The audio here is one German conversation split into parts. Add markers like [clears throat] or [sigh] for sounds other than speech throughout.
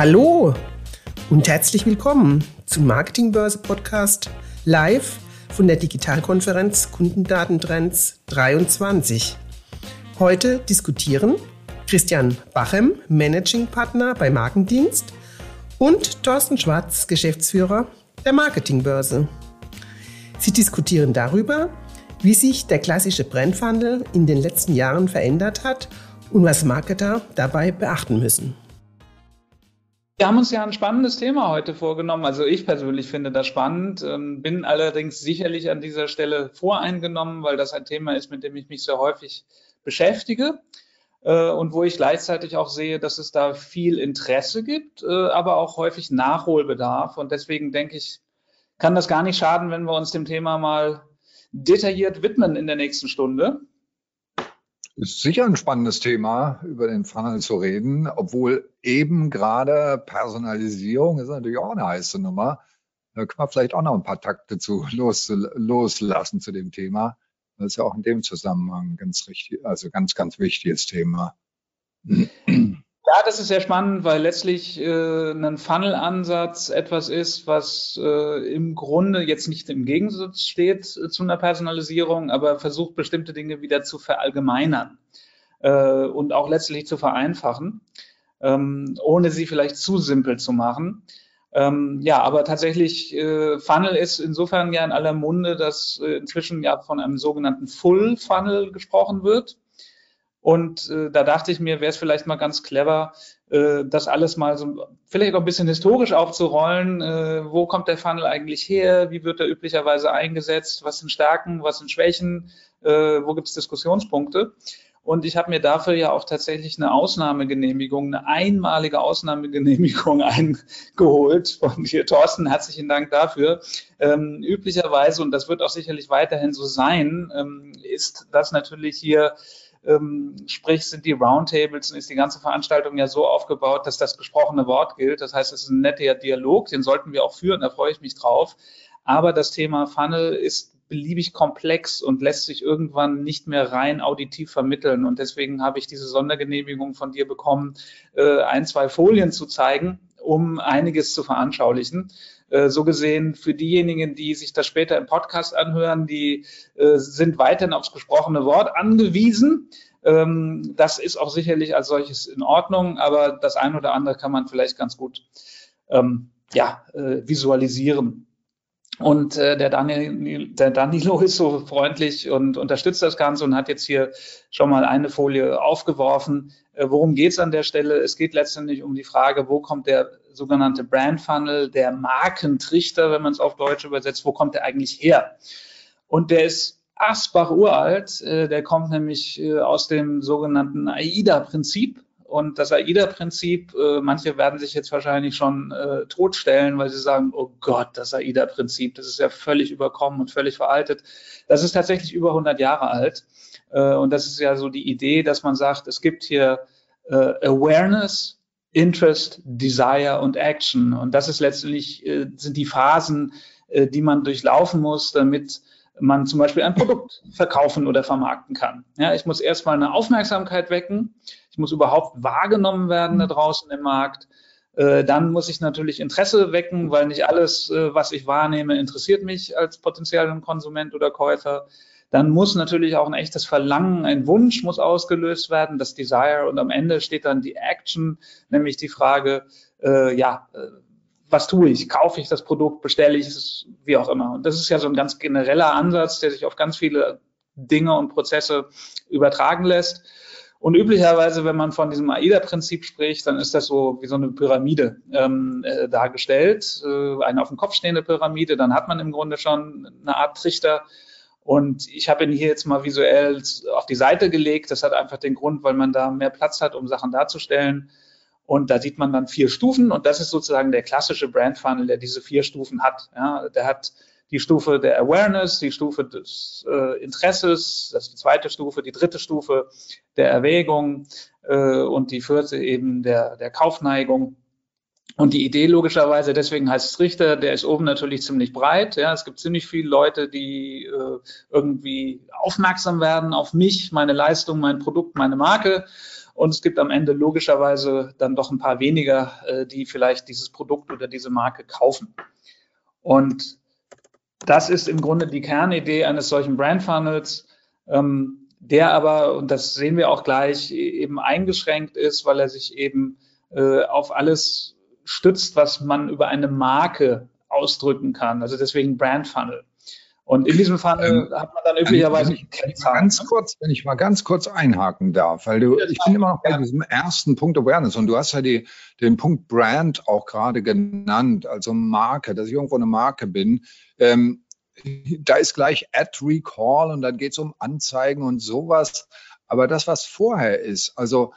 Hallo und herzlich willkommen zum Marketingbörse Podcast live von der Digitalkonferenz Kundendatentrends 23. Heute diskutieren Christian Bachem, Managing Partner bei Markendienst und Thorsten Schwarz, Geschäftsführer der Marketingbörse. Sie diskutieren darüber, wie sich der klassische Brandwandel in den letzten Jahren verändert hat und was Marketer dabei beachten müssen. Wir haben uns ja ein spannendes Thema heute vorgenommen. Also ich persönlich finde das spannend, ähm, bin allerdings sicherlich an dieser Stelle voreingenommen, weil das ein Thema ist, mit dem ich mich sehr häufig beschäftige äh, und wo ich gleichzeitig auch sehe, dass es da viel Interesse gibt, äh, aber auch häufig Nachholbedarf. Und deswegen denke ich, kann das gar nicht schaden, wenn wir uns dem Thema mal detailliert widmen in der nächsten Stunde. Ist sicher ein spannendes Thema, über den Funnel zu reden, obwohl eben gerade Personalisierung ist natürlich auch eine heiße Nummer. Da können wir vielleicht auch noch ein paar Takte zu los, loslassen zu dem Thema. Das ist ja auch in dem Zusammenhang ganz richtig, also ganz, ganz wichtiges Thema. Ja, das ist sehr spannend, weil letztlich äh, ein Funnel-Ansatz etwas ist, was äh, im Grunde jetzt nicht im Gegensatz steht äh, zu einer Personalisierung, aber versucht bestimmte Dinge wieder zu verallgemeinern äh, und auch letztlich zu vereinfachen, ähm, ohne sie vielleicht zu simpel zu machen. Ähm, ja, aber tatsächlich, äh, Funnel ist insofern ja in aller Munde, dass äh, inzwischen ja von einem sogenannten Full Funnel gesprochen wird. Und äh, da dachte ich mir, wäre es vielleicht mal ganz clever, äh, das alles mal so vielleicht auch ein bisschen historisch aufzurollen. Äh, wo kommt der Funnel eigentlich her? Wie wird er üblicherweise eingesetzt? Was sind Stärken? Was sind Schwächen? Äh, wo gibt es Diskussionspunkte? Und ich habe mir dafür ja auch tatsächlich eine Ausnahmegenehmigung, eine einmalige Ausnahmegenehmigung [laughs] eingeholt von hier. Thorsten, herzlichen Dank dafür. Ähm, üblicherweise, und das wird auch sicherlich weiterhin so sein, ähm, ist das natürlich hier ähm, sprich, sind die Roundtables und ist die ganze Veranstaltung ja so aufgebaut, dass das gesprochene Wort gilt. Das heißt, es ist ein netter Dialog, den sollten wir auch führen, da freue ich mich drauf. Aber das Thema Funnel ist beliebig komplex und lässt sich irgendwann nicht mehr rein auditiv vermitteln. Und deswegen habe ich diese Sondergenehmigung von dir bekommen, äh, ein, zwei Folien zu zeigen, um einiges zu veranschaulichen. Äh, so gesehen, für diejenigen, die sich das später im Podcast anhören, die äh, sind weiterhin aufs gesprochene Wort angewiesen. Ähm, das ist auch sicherlich als solches in Ordnung, aber das eine oder andere kann man vielleicht ganz gut ähm, ja, äh, visualisieren. Und äh, der, Daniel, der Danilo ist so freundlich und unterstützt das Ganze und hat jetzt hier schon mal eine Folie aufgeworfen. Äh, worum geht es an der Stelle? Es geht letztendlich um die Frage, wo kommt der sogenannte Brand Funnel, der Markentrichter, wenn man es auf Deutsch übersetzt, wo kommt der eigentlich her? Und der ist Asbach uralt, äh, der kommt nämlich äh, aus dem sogenannten AIDA-Prinzip. Und das AIDA-Prinzip, äh, manche werden sich jetzt wahrscheinlich schon äh, totstellen, weil sie sagen, oh Gott, das AIDA-Prinzip, das ist ja völlig überkommen und völlig veraltet. Das ist tatsächlich über 100 Jahre alt. Äh, und das ist ja so die Idee, dass man sagt, es gibt hier äh, Awareness, Interest, Desire und Action. Und das ist letztendlich, äh, sind die Phasen, äh, die man durchlaufen muss, damit man zum Beispiel ein Produkt verkaufen oder vermarkten kann. Ja, ich muss erstmal eine Aufmerksamkeit wecken. Ich muss überhaupt wahrgenommen werden da draußen im Markt. Äh, dann muss ich natürlich Interesse wecken, weil nicht alles, äh, was ich wahrnehme, interessiert mich als potenziellen Konsument oder Käufer. Dann muss natürlich auch ein echtes Verlangen, ein Wunsch muss ausgelöst werden, das Desire. Und am Ende steht dann die Action, nämlich die Frage, äh, ja, äh, was tue ich? Kaufe ich das Produkt, bestelle ich es, wie auch immer. Und das ist ja so ein ganz genereller Ansatz, der sich auf ganz viele Dinge und Prozesse übertragen lässt. Und üblicherweise, wenn man von diesem AIDA-Prinzip spricht, dann ist das so wie so eine Pyramide ähm, äh, dargestellt, äh, eine auf dem Kopf stehende Pyramide. Dann hat man im Grunde schon eine Art Trichter. Und ich habe ihn hier jetzt mal visuell auf die Seite gelegt. Das hat einfach den Grund, weil man da mehr Platz hat, um Sachen darzustellen. Und da sieht man dann vier Stufen und das ist sozusagen der klassische Brand Funnel, der diese vier Stufen hat. Ja, der hat die Stufe der Awareness, die Stufe des äh, Interesses, das ist die zweite Stufe, die dritte Stufe der Erwägung äh, und die vierte eben der, der Kaufneigung. Und die Idee logischerweise, deswegen heißt es Richter, der ist oben natürlich ziemlich breit. Ja, es gibt ziemlich viele Leute, die äh, irgendwie aufmerksam werden auf mich, meine Leistung, mein Produkt, meine Marke. Und es gibt am Ende logischerweise dann doch ein paar weniger, äh, die vielleicht dieses Produkt oder diese Marke kaufen. Und das ist im Grunde die Kernidee eines solchen Brand Funnels, ähm, der aber, und das sehen wir auch gleich, eben eingeschränkt ist, weil er sich eben äh, auf alles stützt, was man über eine Marke ausdrücken kann. Also deswegen Brand Funnel. Und in diesem Funnel ähm, hat man dann üblicherweise ich, ganz kurz, wenn ich mal ganz kurz einhaken darf, weil du, ich bin immer noch bei diesem ersten Punkt Awareness und du hast ja die, den Punkt Brand auch gerade genannt, also Marke, dass ich irgendwo eine Marke bin. Ähm, da ist gleich Ad Recall und dann geht es um Anzeigen und sowas. Aber das, was vorher ist, also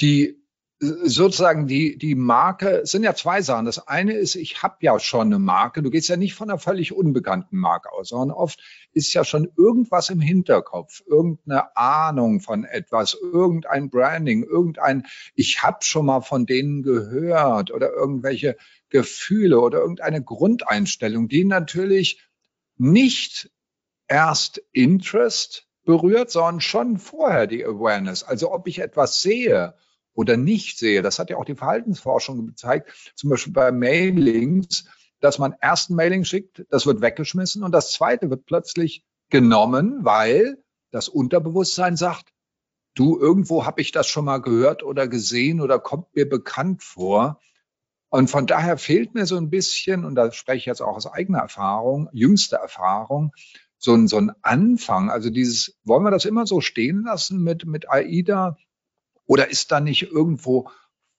die sozusagen die, die Marke, sind ja zwei Sachen. Das eine ist, ich habe ja schon eine Marke. Du gehst ja nicht von einer völlig unbekannten Marke aus, sondern oft ist ja schon irgendwas im Hinterkopf, irgendeine Ahnung von etwas, irgendein Branding, irgendein, ich habe schon mal von denen gehört oder irgendwelche Gefühle oder irgendeine Grundeinstellung, die natürlich nicht erst Interest berührt, sondern schon vorher die Awareness. Also ob ich etwas sehe oder nicht sehe. Das hat ja auch die Verhaltensforschung gezeigt, zum Beispiel bei Mailings, dass man erst ein Mailing schickt, das wird weggeschmissen und das zweite wird plötzlich genommen, weil das Unterbewusstsein sagt, du, irgendwo habe ich das schon mal gehört oder gesehen oder kommt mir bekannt vor. Und von daher fehlt mir so ein bisschen, und da spreche ich jetzt auch aus eigener Erfahrung, jüngster Erfahrung, so ein, so ein Anfang. Also dieses, wollen wir das immer so stehen lassen mit, mit AIDA? Oder ist da nicht irgendwo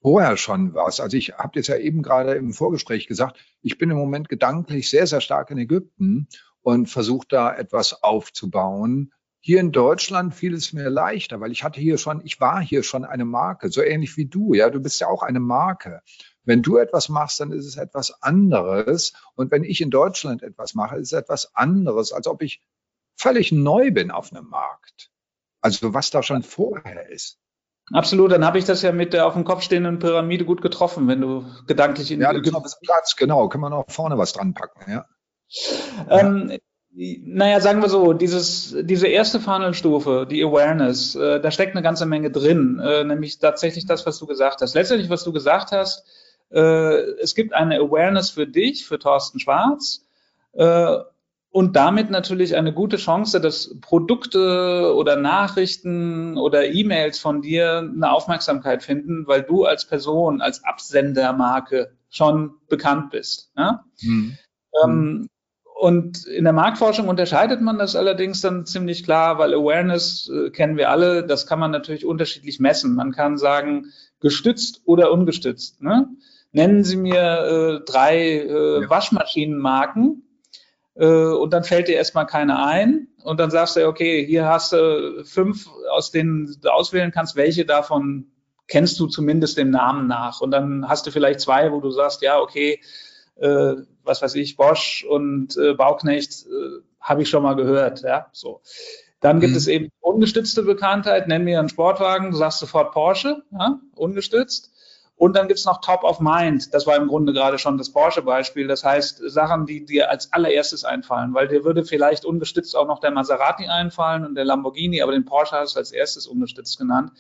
vorher schon was? Also ich habe jetzt ja eben gerade im Vorgespräch gesagt, ich bin im Moment gedanklich sehr, sehr stark in Ägypten und versuche da etwas aufzubauen. Hier in Deutschland fiel es mir leichter, weil ich hatte hier schon, ich war hier schon eine Marke, so ähnlich wie du. Ja, du bist ja auch eine Marke. Wenn du etwas machst, dann ist es etwas anderes. Und wenn ich in Deutschland etwas mache, ist es etwas anderes, als ob ich völlig neu bin auf einem Markt. Also was da schon vorher ist. Absolut, dann habe ich das ja mit der auf dem Kopf stehenden Pyramide gut getroffen, wenn du gedanklich in Ja, ist noch Platz, genau, können wir noch vorne was dran packen, ja. Ähm, ja. Naja, sagen wir so, dieses, diese erste Funnelstufe, die Awareness, äh, da steckt eine ganze Menge drin, äh, nämlich tatsächlich das, was du gesagt hast. Letztendlich, was du gesagt hast, äh, es gibt eine Awareness für dich, für Thorsten Schwarz, äh, und damit natürlich eine gute Chance, dass Produkte oder Nachrichten oder E-Mails von dir eine Aufmerksamkeit finden, weil du als Person, als Absendermarke schon bekannt bist. Ja? Mhm. Ähm, und in der Marktforschung unterscheidet man das allerdings dann ziemlich klar, weil Awareness äh, kennen wir alle, das kann man natürlich unterschiedlich messen. Man kann sagen, gestützt oder ungestützt. Ne? Nennen Sie mir äh, drei äh. Waschmaschinenmarken, und dann fällt dir erstmal keine ein und dann sagst du, okay, hier hast du fünf, aus denen du auswählen kannst, welche davon kennst du zumindest dem Namen nach. Und dann hast du vielleicht zwei, wo du sagst, ja, okay, äh, was weiß ich, Bosch und äh, Bauknecht äh, habe ich schon mal gehört, ja, so. Dann gibt mhm. es eben ungestützte Bekanntheit, nenn mir einen Sportwagen, du sagst sofort Porsche, ja, ungestützt. Und dann gibt's noch Top of Mind. Das war im Grunde gerade schon das Porsche-Beispiel. Das heißt, Sachen, die dir als allererstes einfallen, weil dir würde vielleicht ungestützt auch noch der Maserati einfallen und der Lamborghini, aber den Porsche hast du als erstes ungestützt genannt.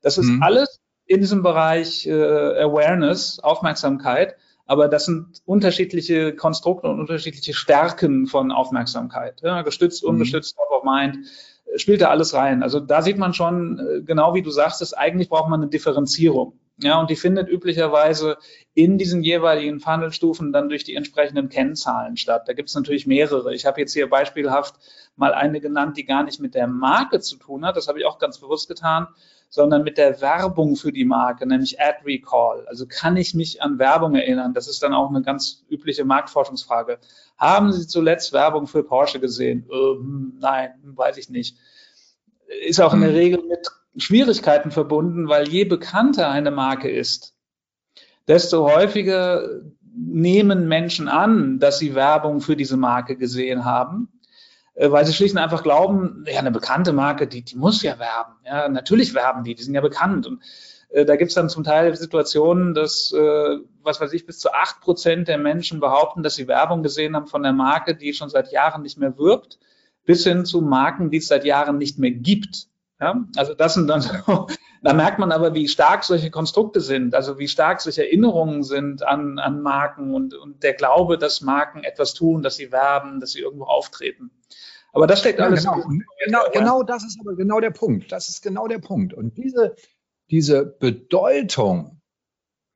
Das ist mhm. alles in diesem Bereich äh, Awareness, Aufmerksamkeit. Aber das sind unterschiedliche Konstrukte und unterschiedliche Stärken von Aufmerksamkeit. Ja, gestützt, mhm. ungestützt, Top of Mind spielt da alles rein. Also da sieht man schon, äh, genau wie du sagst, ist, eigentlich braucht man eine Differenzierung. Ja, und die findet üblicherweise in diesen jeweiligen Funnelstufen dann durch die entsprechenden Kennzahlen statt. Da gibt es natürlich mehrere. Ich habe jetzt hier beispielhaft mal eine genannt, die gar nicht mit der Marke zu tun hat. Das habe ich auch ganz bewusst getan, sondern mit der Werbung für die Marke, nämlich Ad Recall. Also kann ich mich an Werbung erinnern? Das ist dann auch eine ganz übliche Marktforschungsfrage. Haben Sie zuletzt Werbung für Porsche gesehen? Ähm, nein, weiß ich nicht. Ist auch in der hm. Regel mit Schwierigkeiten verbunden, weil je bekannter eine Marke ist, desto häufiger nehmen Menschen an, dass sie Werbung für diese Marke gesehen haben, äh, weil sie schlicht und einfach glauben, ja, eine bekannte Marke, die, die muss ja werben. Ja, natürlich werben die, die sind ja bekannt. Und Äh, da gibt es dann zum Teil Situationen, dass, äh, was weiß ich, bis zu acht Prozent der Menschen behaupten, dass sie Werbung gesehen haben von der Marke, die schon seit Jahren nicht mehr wirbt, bis hin zu Marken, die es seit Jahren nicht mehr gibt. Ja, also das sind dann so, [laughs] da merkt man aber, wie stark solche Konstrukte sind, also wie stark solche Erinnerungen sind an, an Marken und, und der Glaube, dass Marken etwas tun, dass sie werben, dass sie irgendwo auftreten. Aber das steckt ja, alles. Genau. Genau, genau das ist aber genau der Punkt. Das ist genau der Punkt. Und diese, diese Bedeutung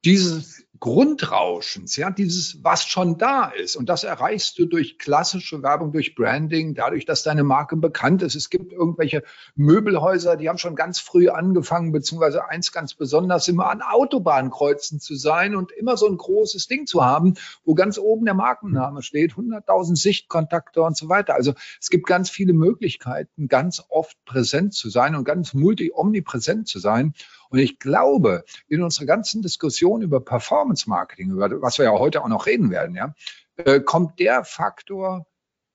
dieses Grundrauschens, ja, dieses, was schon da ist. Und das erreichst du durch klassische Werbung, durch Branding, dadurch, dass deine Marke bekannt ist. Es gibt irgendwelche Möbelhäuser, die haben schon ganz früh angefangen, beziehungsweise eins ganz besonders, immer an Autobahnkreuzen zu sein und immer so ein großes Ding zu haben, wo ganz oben der Markenname steht, 100.000 Sichtkontakte und so weiter. Also es gibt ganz viele Möglichkeiten, ganz oft präsent zu sein und ganz multi-omnipräsent zu sein. Und ich glaube, in unserer ganzen Diskussion über Performance Marketing, über was wir ja heute auch noch reden werden, ja, äh, kommt der Faktor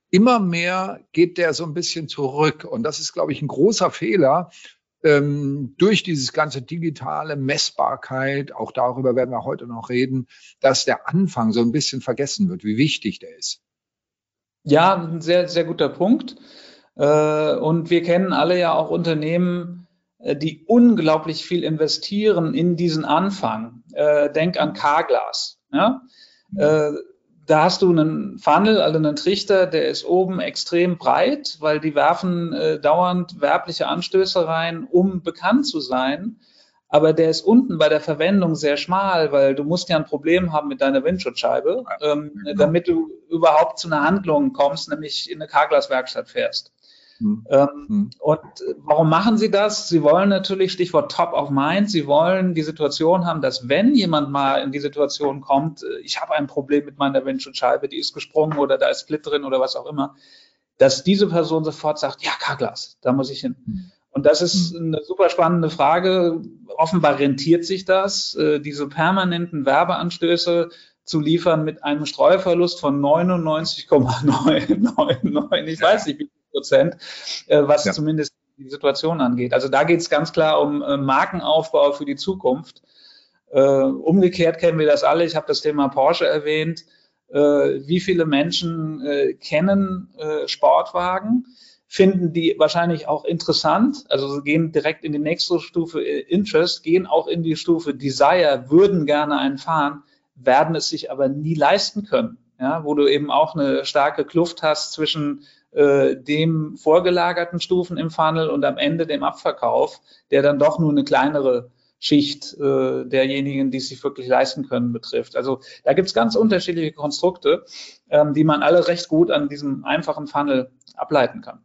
immer mehr, geht der so ein bisschen zurück. Und das ist, glaube ich, ein großer Fehler, ähm, durch dieses ganze digitale Messbarkeit, auch darüber werden wir heute noch reden, dass der Anfang so ein bisschen vergessen wird, wie wichtig der ist. Ja, ein sehr, sehr guter Punkt. Äh, und wir kennen alle ja auch Unternehmen, die unglaublich viel investieren in diesen Anfang. Äh, denk an Carglass. Ja? Äh, da hast du einen Funnel, also einen Trichter, der ist oben extrem breit, weil die werfen äh, dauernd werbliche Anstöße rein, um bekannt zu sein. Aber der ist unten bei der Verwendung sehr schmal, weil du musst ja ein Problem haben mit deiner Windschutzscheibe, ähm, genau. damit du überhaupt zu einer Handlung kommst, nämlich in eine Carglass-Werkstatt fährst. Mhm. Ähm. Und warum machen sie das? Sie wollen natürlich, Stichwort Top of Mind, sie wollen die Situation haben, dass wenn jemand mal in die Situation kommt, äh, ich habe ein Problem mit meiner Windschutzscheibe, die ist gesprungen oder da ist Split drin oder was auch immer, dass diese Person sofort sagt, ja, Carglass, da muss ich hin. Mhm. Und das ist mhm. eine super spannende Frage. Offenbar rentiert sich das, äh, diese permanenten Werbeanstöße zu liefern mit einem Streuverlust von 99,999. Ich weiß nicht, wie Prozent, äh, was ja. zumindest die Situation angeht. Also da geht es ganz klar um äh, Markenaufbau für die Zukunft. Äh, umgekehrt kennen wir das alle. Ich habe das Thema Porsche erwähnt. Äh, wie viele Menschen kennen Sportwagen? finden die wahrscheinlich auch interessant, also gehen direkt in die nächste Stufe Interest, gehen auch in die Stufe Desire, würden gerne einen fahren, werden es sich aber nie leisten können. Ja, wo du eben auch eine starke Kluft hast zwischen äh, dem vorgelagerten Stufen im Funnel und am Ende dem Abverkauf, der dann doch nur eine kleinere Schicht äh, derjenigen, die es sich wirklich leisten können, betrifft. Also da gibt es ganz unterschiedliche Konstrukte, ähm, die man alle recht gut an diesem einfachen Funnel ableiten kann.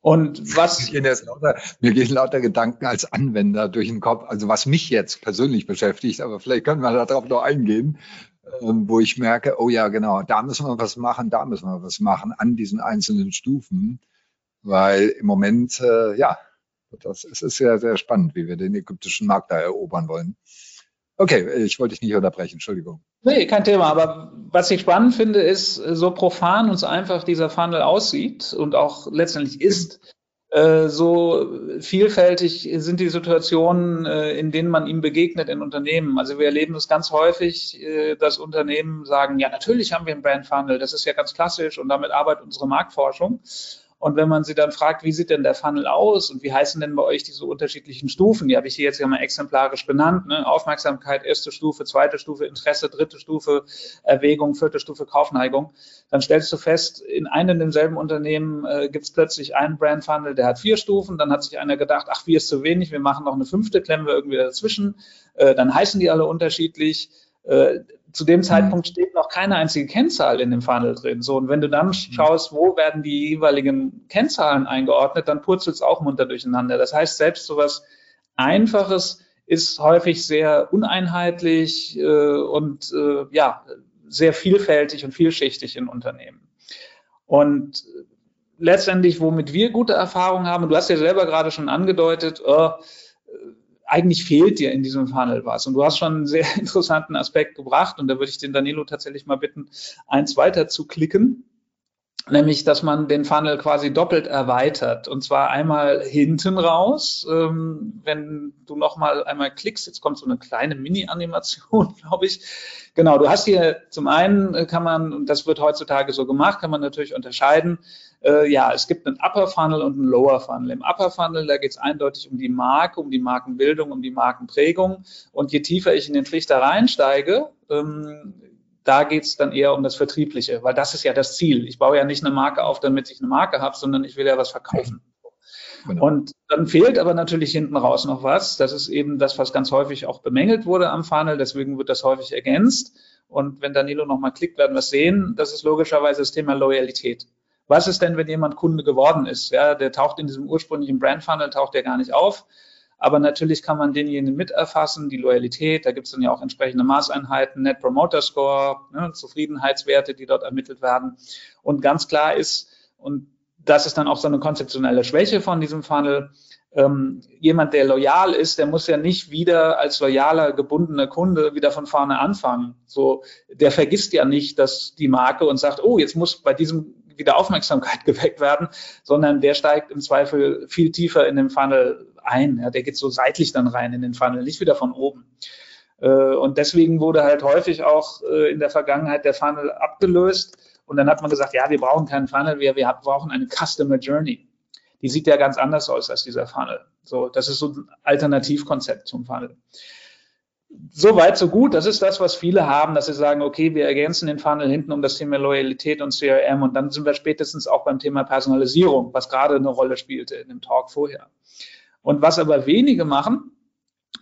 Und was. Mir gehen, lauter, mir gehen lauter Gedanken als Anwender durch den Kopf, also was mich jetzt persönlich beschäftigt, aber vielleicht können wir darauf noch eingehen. Ähm, wo ich merke, oh ja, genau, da müssen wir was machen, da müssen wir was machen an diesen einzelnen Stufen, weil im Moment, äh, ja, das es ist sehr, sehr spannend, wie wir den ägyptischen Markt da erobern wollen. Okay, ich wollte dich nicht unterbrechen, Entschuldigung. Nee, kein Thema. Aber was ich spannend finde, ist, so profan und so einfach dieser Funnel aussieht und auch letztendlich ist, so vielfältig sind die Situationen, äh, in denen man ihm begegnet in Unternehmen. Also wir erleben es ganz häufig, äh, dass Unternehmen sagen, ja, natürlich haben wir einen Brand Funnel, das ist ja ganz klassisch und damit arbeitet unsere Marktforschung. Und wenn man sie dann fragt, wie sieht denn der Funnel aus und wie heißen denn bei euch diese unterschiedlichen Stufen, die habe ich hier jetzt ja mal exemplarisch benannt, ne? Aufmerksamkeit, erste Stufe, zweite Stufe, Interesse, dritte Stufe, Erwägung, vierte Stufe, Kaufneigung, dann stellst du fest, in einem demselben Unternehmen äh, gibt es plötzlich einen Brand Funnel, der hat vier Stufen, dann hat sich einer gedacht, ach, vier ist zu wenig, wir machen noch eine fünfte, klemmen wir irgendwie dazwischen, äh, dann heißen die alle unterschiedlich. Äh, zu dem Zeitpunkt steht noch keine einzige Kennzahl in dem Funnel drin. So, und wenn du dann mhm. schaust, wo werden die jeweiligen Kennzahlen eingeordnet, dann purzelt es auch munter durcheinander. Das heißt, selbst so was Einfaches ist häufig sehr uneinheitlich äh, und äh, ja, sehr vielfältig und vielschichtig in Unternehmen. Und letztendlich, womit wir gute Erfahrungen haben, du hast ja selber gerade schon angedeutet, oh, eigentlich fehlt dir in diesem Funnel was. Und du hast schon einen sehr [laughs] interessanten Aspekt gebracht und da würde ich den Danilo tatsächlich mal bitten, eins weiter zu klicken. Nämlich dass man den Funnel quasi doppelt erweitert. Und zwar einmal hinten raus, ähm, wenn du nochmal einmal klickst, jetzt kommt so eine kleine Mini-Animation, [laughs] glaube ich. Genau, du hast hier zum einen äh, kann man, und das wird heutzutage so gemacht, kann man natürlich unterscheiden, äh, ja, es gibt einen Upper Funnel und einen Lower Funnel. Im Upper Funnel, da geht es eindeutig um die Marke, um die Markenbildung, um die Markenprägung. Und je tiefer ich in den Trichter reinsteige, ähm, da geht's dann eher um das Vertriebliche, weil das ist ja das Ziel. Ich baue ja nicht eine Marke auf, damit ich eine Marke habe, sondern ich will ja was verkaufen. Genau. Und dann fehlt aber natürlich hinten raus noch was. Das ist eben das, was ganz häufig auch bemängelt wurde am Funnel. Deswegen wird das häufig ergänzt. Und wenn Danilo nochmal klickt, werden wir es sehen. Das ist logischerweise das Thema Loyalität. Was ist denn, wenn jemand Kunde geworden ist? Ja, der taucht in diesem ursprünglichen Brand Funnel, taucht der gar nicht auf. Aber natürlich kann man denjenigen mit erfassen, die Loyalität. Da gibt es dann ja auch entsprechende Maßeinheiten, Net Promoter Score, ne, Zufriedenheitswerte, die dort ermittelt werden. Und ganz klar ist, und das ist dann auch so eine konzeptionelle Schwäche von diesem Funnel, ähm, jemand, der loyal ist, der muss ja nicht wieder als loyaler, gebundener Kunde wieder von vorne anfangen. So, der vergisst ja nicht, dass die Marke und sagt, oh, jetzt muss bei diesem wieder Aufmerksamkeit [laughs] geweckt werden, sondern der steigt im Zweifel viel tiefer in den Funnel ein. Ja, der geht so seitlich dann rein in den Funnel, nicht wieder von oben. Äh, und deswegen wurde halt häufig auch äh, in der Vergangenheit der Funnel abgelöst. Und dann hat man gesagt, ja, wir brauchen keinen Funnel, wir, wir brauchen eine Customer Journey. Die sieht ja ganz anders aus als dieser Funnel. So, das ist so ein Alternativkonzept zum Funnel. So weit, so gut. Das ist das, was viele haben, dass sie sagen, okay, wir ergänzen den Funnel hinten um das Thema Loyalität und CRM und dann sind wir spätestens auch beim Thema Personalisierung, was gerade eine Rolle spielte in dem Talk vorher. Und was aber wenige machen,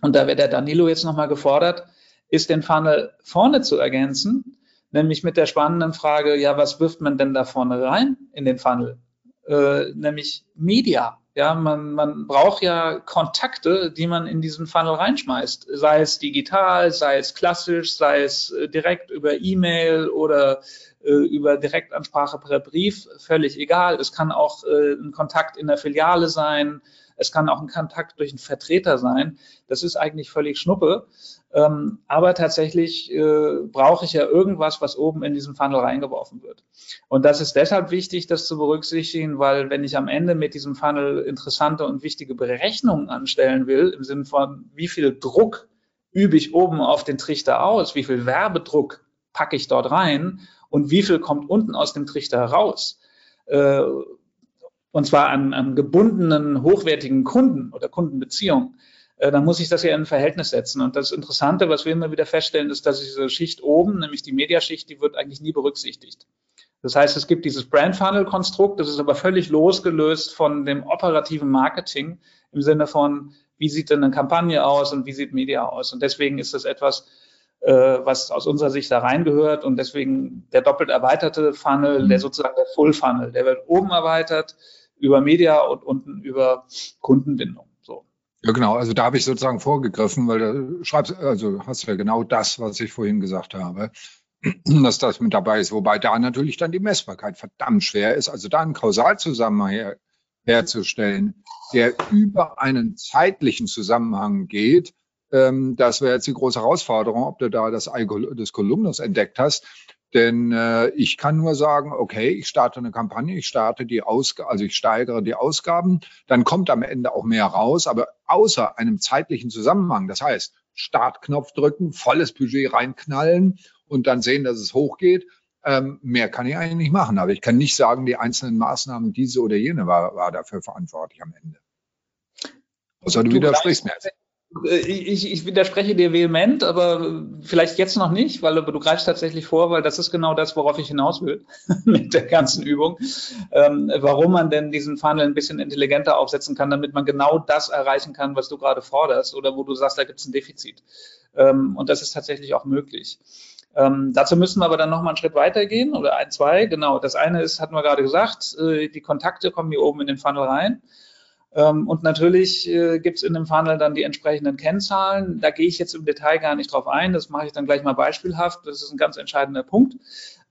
und da wird der Danilo jetzt nochmal gefordert, ist den Funnel vorne zu ergänzen, nämlich mit der spannenden Frage, ja, was wirft man denn da vorne rein in den Funnel? Äh, nämlich Media. Ja, man, man braucht ja Kontakte, die man in diesen Funnel reinschmeißt. Sei es digital, sei es klassisch, sei es äh, direkt über E-Mail oder äh, über Direktansprache per Brief, völlig egal. Es kann auch äh, ein Kontakt in der Filiale sein, es kann auch ein Kontakt durch einen Vertreter sein. Das ist eigentlich völlig Schnuppe. Ähm, aber tatsächlich äh, brauche ich ja irgendwas, was oben in diesen Funnel reingeworfen wird. Und das ist deshalb wichtig, das zu berücksichtigen, weil wenn ich am Ende mit diesem Funnel interessante und wichtige Berechnungen anstellen will, im Sinne von, wie viel Druck übe ich oben auf den Trichter aus, wie viel Werbedruck packe ich dort rein und wie viel kommt unten aus dem Trichter heraus, äh, und zwar an, an gebundenen, hochwertigen Kunden oder Kundenbeziehungen, äh, dann muss ich das ja in ein Verhältnis setzen. Und das Interessante, was wir immer wieder feststellen, ist, dass diese Schicht oben, nämlich die Mediaschicht, die wird eigentlich nie berücksichtigt. Das heißt, es gibt dieses Brand Funnel Konstrukt, das ist aber völlig losgelöst von dem operativen Marketing im Sinne von, wie sieht denn eine Kampagne aus und wie sieht Media aus? Und deswegen ist das etwas, äh, was aus unserer Sicht da reingehört und deswegen der doppelt erweiterte Funnel, der mhm. sozusagen der Full Funnel, der wird oben erweitert, über Media und unten über Kundenbindung. So. Ja, genau. Also da habe ich sozusagen vorgegriffen, weil du schreibst, also hast ja genau das, was ich vorhin gesagt habe, [clears throat] dass das mit dabei ist. Wobei da natürlich dann die Messbarkeit verdammt schwer ist. Also da einen Kausalzusammenhang her, herzustellen, der über einen zeitlichen Zusammenhang geht, ähm, das wäre jetzt die große Herausforderung, ob du da das Ei des Kolumnus entdeckt hast. Denn äh, ich kann nur sagen, okay, ich starte eine Kampagne, ich starte die Ausgaben, also ich steigere die Ausgaben, dann kommt am Ende auch mehr raus, aber außer einem zeitlichen Zusammenhang, das heißt, Startknopf drücken, volles Budget reinknallen und dann sehen, dass es hochgeht, ähm, mehr kann ich eigentlich nicht machen. Aber ich kann nicht sagen, die einzelnen Maßnahmen, diese oder jene war, war dafür verantwortlich am Ende. Außer du, du widersprichst mir jetzt. Ich, ich widerspreche dir vehement, aber vielleicht jetzt noch nicht, weil du greifst tatsächlich vor, weil das ist genau das, worauf ich hinaus will [laughs] mit der ganzen Übung. Ähm, warum man denn diesen Funnel ein bisschen intelligenter aufsetzen kann, damit man genau das erreichen kann, was du gerade forderst oder wo du sagst, da gibt es ein Defizit. Ähm, und das ist tatsächlich auch möglich. Ähm, dazu müssen wir aber dann noch mal einen Schritt weitergehen oder ein, zwei. Genau. Das eine ist, hatten wir gerade gesagt, äh, die Kontakte kommen hier oben in den Funnel rein. Ähm, und natürlich äh, gibt es in dem Funnel dann die entsprechenden Kennzahlen. Da gehe ich jetzt im Detail gar nicht drauf ein. Das mache ich dann gleich mal beispielhaft. Das ist ein ganz entscheidender Punkt.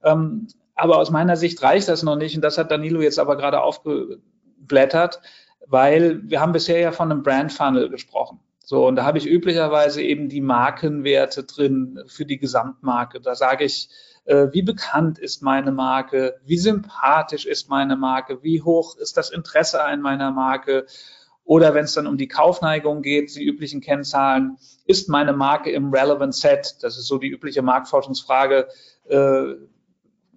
Ähm, aber aus meiner Sicht reicht das noch nicht. Und das hat Danilo jetzt aber gerade aufgeblättert, weil wir haben bisher ja von einem Brand Funnel gesprochen. So, und da habe ich üblicherweise eben die Markenwerte drin für die Gesamtmarke. Da sage ich, äh, wie bekannt ist meine Marke, wie sympathisch ist meine Marke, wie hoch ist das Interesse an meiner Marke. Oder wenn es dann um die Kaufneigung geht, die üblichen Kennzahlen, ist meine Marke im Relevant Set? Das ist so die übliche Marktforschungsfrage. Äh,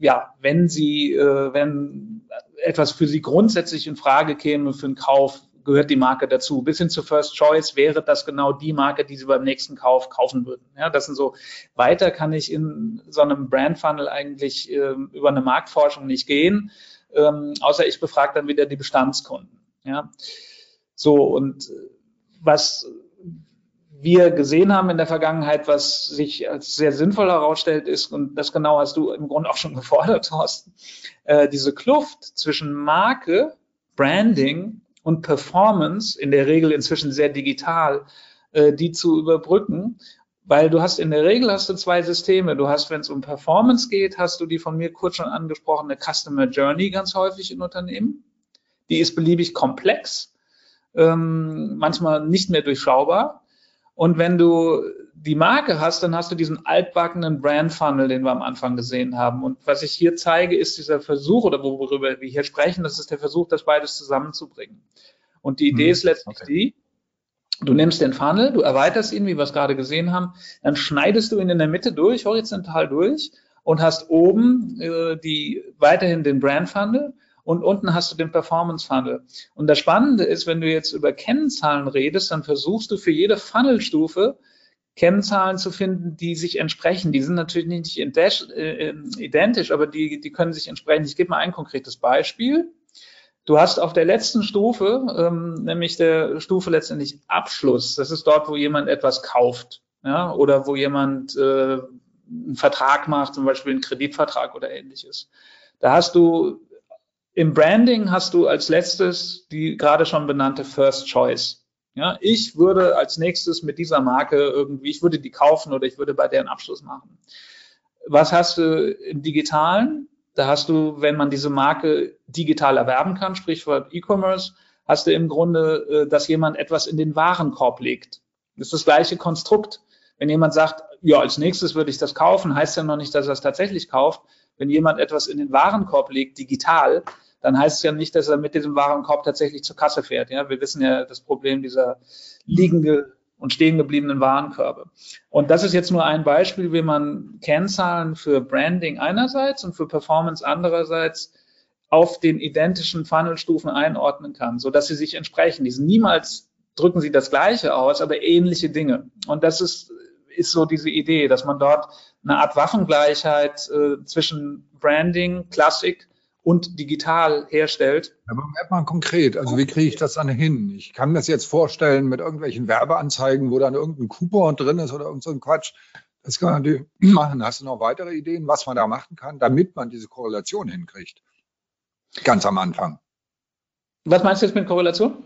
ja, wenn Sie, äh, wenn etwas für Sie grundsätzlich in Frage käme für einen Kauf, gehört die Marke dazu. Bis hin zu First Choice wäre das genau die Marke, die Sie beim nächsten Kauf kaufen würden. Ja, das sind so, weiter kann ich in so einem Brand Funnel eigentlich äh, über eine Marktforschung nicht gehen, ähm, außer ich befrage dann wieder die Bestandskunden. Ja, so und was wir gesehen haben in der Vergangenheit, was sich als sehr sinnvoll herausstellt, ist, und das genau hast du im Grunde auch schon [laughs] gefordert, Thorsten, äh, diese Kluft zwischen Marke, Branding und Performance, in der Regel inzwischen sehr digital, äh, die zu überbrücken. Weil du hast in der Regel hast du zwei Systeme. Du hast, wenn es um Performance geht, hast du die von mir kurz schon angesprochene Customer Journey ganz häufig in Unternehmen. Die ist beliebig komplex, ähm, manchmal nicht mehr durchschaubar. Und wenn du die Marke hast, dann hast du diesen altbackenen Brand Funnel, den wir am Anfang gesehen haben. Und was ich hier zeige, ist dieser Versuch, oder worüber wir hier sprechen, das ist der Versuch, das beides zusammenzubringen. Und die Idee hm, ist letztlich okay. die, du nimmst den Funnel, du erweiterst ihn, wie wir es gerade gesehen haben, dann schneidest du ihn in der Mitte durch, horizontal durch und hast oben äh, die weiterhin den Brand Funnel und unten hast du den Performance Funnel. Und das Spannende ist, wenn du jetzt über Kennzahlen redest, dann versuchst du für jede Funnelstufe Kennzahlen zu finden, die sich entsprechen. Die sind natürlich nicht äh, identisch, aber die, die können sich entsprechen. Ich gebe mal ein konkretes Beispiel. Du hast auf der letzten Stufe, ähm, nämlich der Stufe letztendlich Abschluss, das ist dort, wo jemand etwas kauft, ja, oder wo jemand äh, einen Vertrag macht, zum Beispiel einen Kreditvertrag oder ähnliches. Da hast du im Branding hast du als letztes die gerade schon benannte First Choice. Ja, ich würde als nächstes mit dieser Marke irgendwie, ich würde die kaufen oder ich würde bei deren Abschluss machen. Was hast du im Digitalen? Da hast du, wenn man diese Marke digital erwerben kann, Sprichwort E-Commerce, hast du im Grunde, äh, dass jemand etwas in den Warenkorb legt. Das ist das gleiche Konstrukt. Wenn jemand sagt, ja, als nächstes würde ich das kaufen, heißt ja noch nicht, dass er es tatsächlich kauft. Wenn jemand etwas in den Warenkorb legt, digital, dann heißt es ja nicht, dass er mit diesem Warenkorb tatsächlich zur Kasse fährt. Ja, wir wissen ja das Problem dieser liegende und stehen gebliebenen Warenkörbe. Und das ist jetzt nur ein Beispiel, wie man Kennzahlen für Branding einerseits und für Performance andererseits auf den identischen Funnelstufen einordnen kann, so dass sie sich entsprechen. Die sind niemals drücken sie das Gleiche aus, aber ähnliche Dinge. Und das ist, ist so diese Idee, dass man dort eine Art Waffengleichheit äh, zwischen Branding, Klassik und digital herstellt. Aber merkt mal konkret, also wie kriege ich das dann hin? Ich kann mir das jetzt vorstellen mit irgendwelchen Werbeanzeigen, wo dann irgendein Coupon drin ist oder irgend so Quatsch. Das kann man natürlich machen. Hast du noch weitere Ideen, was man da machen kann, damit man diese Korrelation hinkriegt? Ganz am Anfang. Was meinst du jetzt mit Korrelation?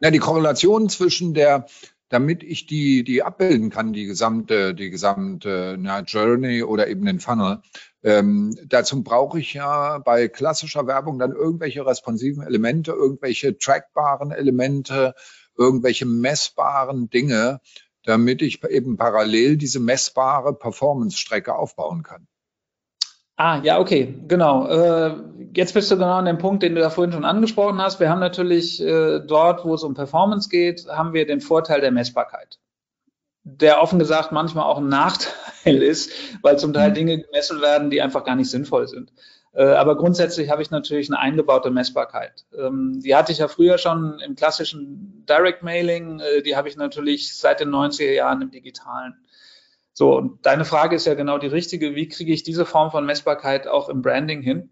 Ja, die Korrelation zwischen der, damit ich die, die abbilden kann, die gesamte, die gesamte na, Journey oder eben den Funnel, ähm, dazu brauche ich ja bei klassischer Werbung dann irgendwelche responsiven Elemente, irgendwelche trackbaren Elemente, irgendwelche messbaren Dinge, damit ich eben parallel diese messbare Performance-Strecke aufbauen kann. Ah, ja, okay, genau. Äh, jetzt bist du genau an dem Punkt, den du da vorhin schon angesprochen hast. Wir haben natürlich äh, dort, wo es um Performance geht, haben wir den Vorteil der Messbarkeit der offen gesagt manchmal auch ein Nachteil [laughs] ist, weil zum Teil mhm. Dinge gemessen werden, die einfach gar nicht sinnvoll sind. Äh, aber grundsätzlich habe ich natürlich eine eingebaute Messbarkeit. Ähm, die hatte ich ja früher schon im klassischen Direct Mailing, äh, die habe ich natürlich seit den 90er Jahren im digitalen. So, und deine Frage ist ja genau die richtige. Wie kriege ich diese Form von Messbarkeit auch im Branding hin?